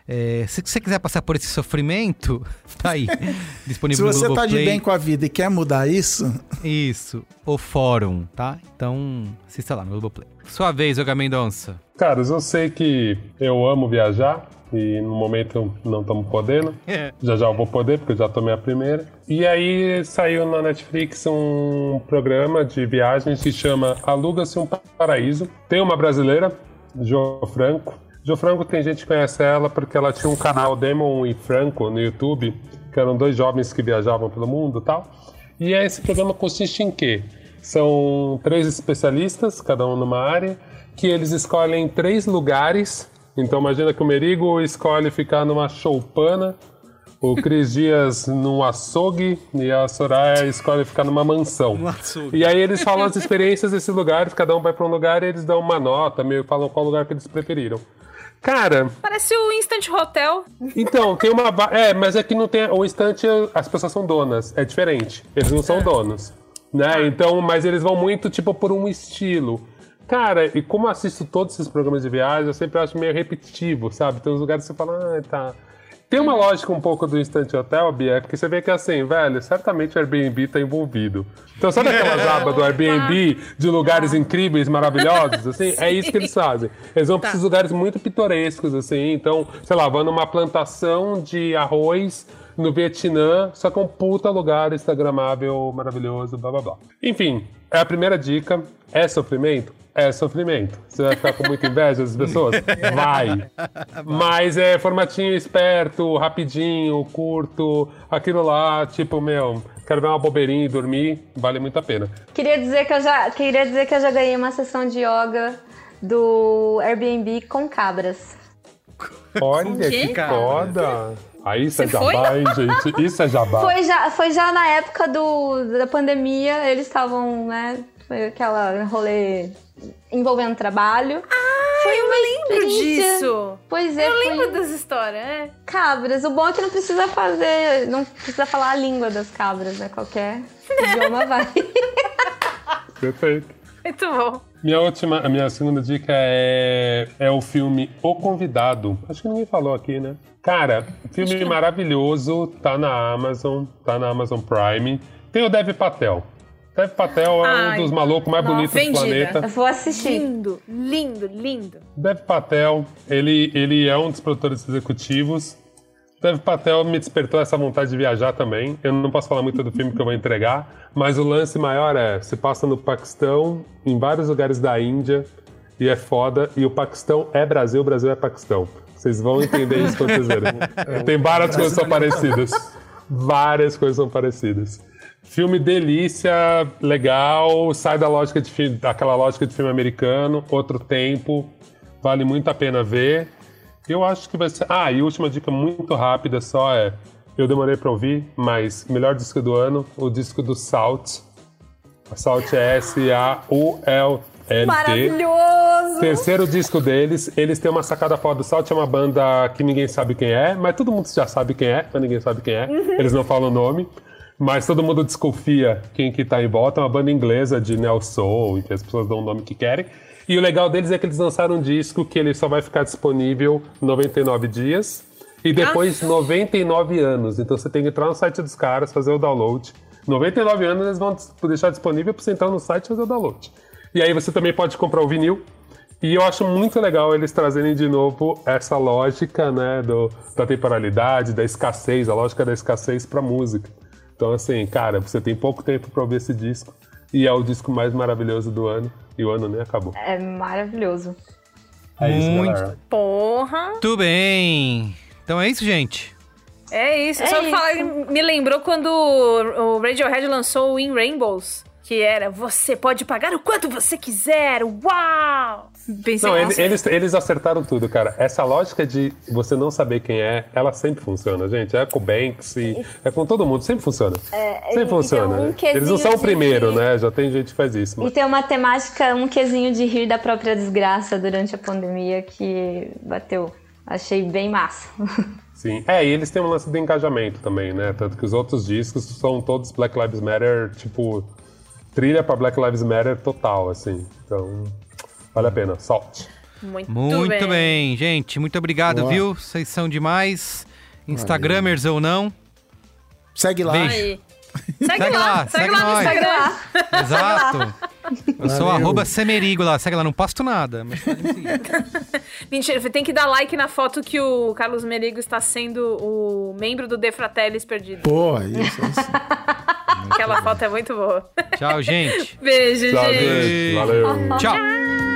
É, se você quiser passar por esse sofrimento, (laughs) tá aí. (laughs) Se Disponível no você tá de bem com a vida e quer mudar isso, Isso, o fórum, tá? Então, assista lá no Globoplay. Sua vez, Olga Mendonça. Caras, eu sei que eu amo viajar e no momento não estamos podendo. É. Já já eu vou poder, porque eu já tomei a primeira. E aí saiu na Netflix um programa de viagens que chama Aluga-se um Paraíso. Tem uma brasileira, Jo Franco. Jo Franco tem gente que conhece ela porque ela tinha um canal Demon e Franco no YouTube, que eram dois jovens que viajavam pelo mundo e tal. E aí esse programa consiste em quê? São três especialistas, cada um numa área, que eles escolhem três lugares. Então imagina que o Merigo escolhe ficar numa choupana, o Cris Dias (laughs) num açougue e a Soraya escolhe ficar numa mansão. E aí eles falam as experiências desses lugares, cada um vai para um lugar e eles dão uma nota, meio falam qual lugar que eles preferiram. Cara, Parece o Instant Hotel. então, tem uma. É, mas é que não tem. O instante, as pessoas são donas. É diferente. Eles não são donos. Né? Então, mas eles vão muito, tipo, por um estilo. Cara, e como eu assisto todos esses programas de viagem, eu sempre acho meio repetitivo, sabe? Tem uns lugares que você fala, ah, tá. Tem uma lógica um pouco do Instant Hotel, Bia, porque você vê que assim, velho, certamente o Airbnb tá envolvido. Então, sabe aquelas abas do Airbnb de lugares incríveis, maravilhosos, assim? É isso que eles fazem. Eles vão pra esses lugares muito pitorescos, assim. Então, sei lá, vão numa plantação de arroz no Vietnã, só que é um puta lugar instagramável, maravilhoso, blá blá blá. Enfim, é a primeira dica. É sofrimento? É sofrimento. Você vai ficar com muita inveja das pessoas? (laughs) Vai. Mas é formatinho esperto, rapidinho, curto, aquilo lá, tipo, meu, quero ver uma bobeirinha e dormir, vale muito a pena. Queria dizer que eu já, queria dizer que eu já ganhei uma sessão de yoga do Airbnb com cabras. Olha que foda. Aí isso é Você foi? jabá, hein, gente? Isso é jabá. Foi já, foi já na época do, da pandemia, eles estavam, né? Foi aquela rolê envolvendo trabalho. Ah, eu lembro disso. Pois é, Eu foi lembro dessa história, é. cabras. O bom é que não precisa fazer, não precisa falar a língua das cabras, né? Qualquer (laughs) idioma vai. (laughs) Perfeito. Muito bom. Minha última, a minha segunda dica é, é o filme O Convidado. Acho que ninguém falou aqui, né? Cara, filme maravilhoso, tá na Amazon, tá na Amazon Prime. Tem o Dev Patel. Dev Patel é Ai, um dos malucos mais nossa, bonitos vendida. do planeta. Eu vou assistir. Lindo, lindo, lindo. Dev Patel, ele, ele é um dos produtores executivos. Dev Patel me despertou essa vontade de viajar também. Eu não posso falar muito do filme que eu vou entregar, mas o lance maior é: se passa no Paquistão, em vários lugares da Índia, e é foda. E o Paquistão é Brasil, o Brasil é Paquistão. Vocês vão entender isso quando vocês verem. (laughs) Tem várias coisas que são parecidas. Várias coisas são parecidas. Filme delícia, legal, sai da lógica de daquela lógica de filme americano, outro tempo, vale muito a pena ver. Eu acho que vai ser. Ah, e última dica muito rápida só é. Eu demorei pra ouvir, mas melhor disco do ano, o disco do Salt. Salt é S-A-U-L-T. Maravilhoso! Terceiro disco deles, eles têm uma sacada foda. O Salt é uma banda que ninguém sabe quem é, mas todo mundo já sabe quem é, mas ninguém sabe quem é. Eles não falam o nome. Mas todo mundo desconfia quem que tá em volta. É uma banda inglesa de neo soul, em que as pessoas dão o nome que querem. E o legal deles é que eles lançaram um disco que ele só vai ficar disponível 99 dias e depois 99 anos. Então você tem que entrar no site dos caras, fazer o download. 99 anos eles vão deixar disponível para você entrar no site e fazer o download. E aí você também pode comprar o vinil. E eu acho muito legal eles trazerem de novo essa lógica, né, do, da temporalidade, da escassez, a lógica da escassez para música. Então, assim, cara, você tem pouco tempo para ouvir esse disco e é o disco mais maravilhoso do ano e o ano nem acabou. É maravilhoso. É isso, Muito. galera. Porra. Tudo bem. Então é isso, gente. É isso. É Só isso. falar, me lembrou quando o Radiohead lançou o In Rainbows. Que era, você pode pagar o quanto você quiser. Uau! Pensei, Não, nossa, eles, eles acertaram tudo, cara. Essa lógica de você não saber quem é, ela sempre funciona, gente. É com o Banksy, é com todo mundo, sempre funciona. sempre e tem funciona. um né? Eles não são o primeiro, de- né? Já tem gente que faz isso. E Mas... tem uma temática, um quesinho de rir da própria desgraça durante a pandemia que bateu. Achei bem massa. (laughs) Sim. É, e eles têm um lance de engajamento também, né? Tanto que os outros discos são todos Black Lives Matter, tipo, trilha pra Black Lives Matter total, assim. Então, vale a pena. Salt. muito, Muito bem. gente. Muito obrigado, Boa. viu? Vocês são demais. Instagramers ou não. Segue lá. Beijo. Aí. Segue, lá, segue, lá no nós. Instagram. Exato. Eu sou Valeu. arroba semerigo lá. Segue lá, não posto nada. Mas seguir. (laughs) Mentira, tem que dar like na foto que o Carlos Merigo está sendo o membro do De Fratellis perdido. Pô, isso, isso. Aquela foto é muito boa. Tchau, gente. Beijo, Tchau, gente. gente. Valeu. Tchau.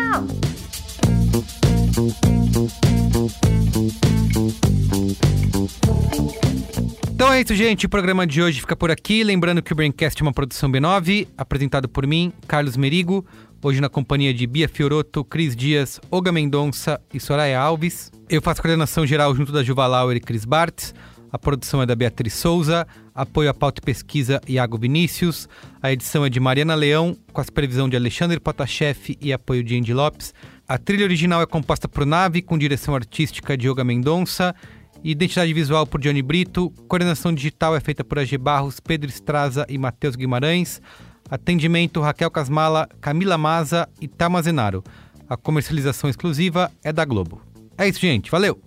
Então é isso, gente. O programa de hoje fica por aqui. Lembrando que o Braincast é uma produção B9, apresentado por mim, Carlos Merigo. Hoje na companhia de Bia Fioroto, Cris Dias, Olga Mendonça e Soraya Alves. Eu faço coordenação geral junto da Juva Lauer e Cris Bartz. A produção é da Beatriz Souza, apoio à pauta e pesquisa Iago Vinícius. A edição é de Mariana Leão, com a supervisão de Alexandre Potashev e apoio de Andy Lopes. A trilha original é composta por Nave, com direção artística de Olga Mendonça. Identidade visual por Johnny Brito. Coordenação digital é feita por AG Barros, Pedro Estraza e Matheus Guimarães. Atendimento Raquel Casmala, Camila Maza e Tamazenaro. A comercialização exclusiva é da Globo. É isso, gente. Valeu!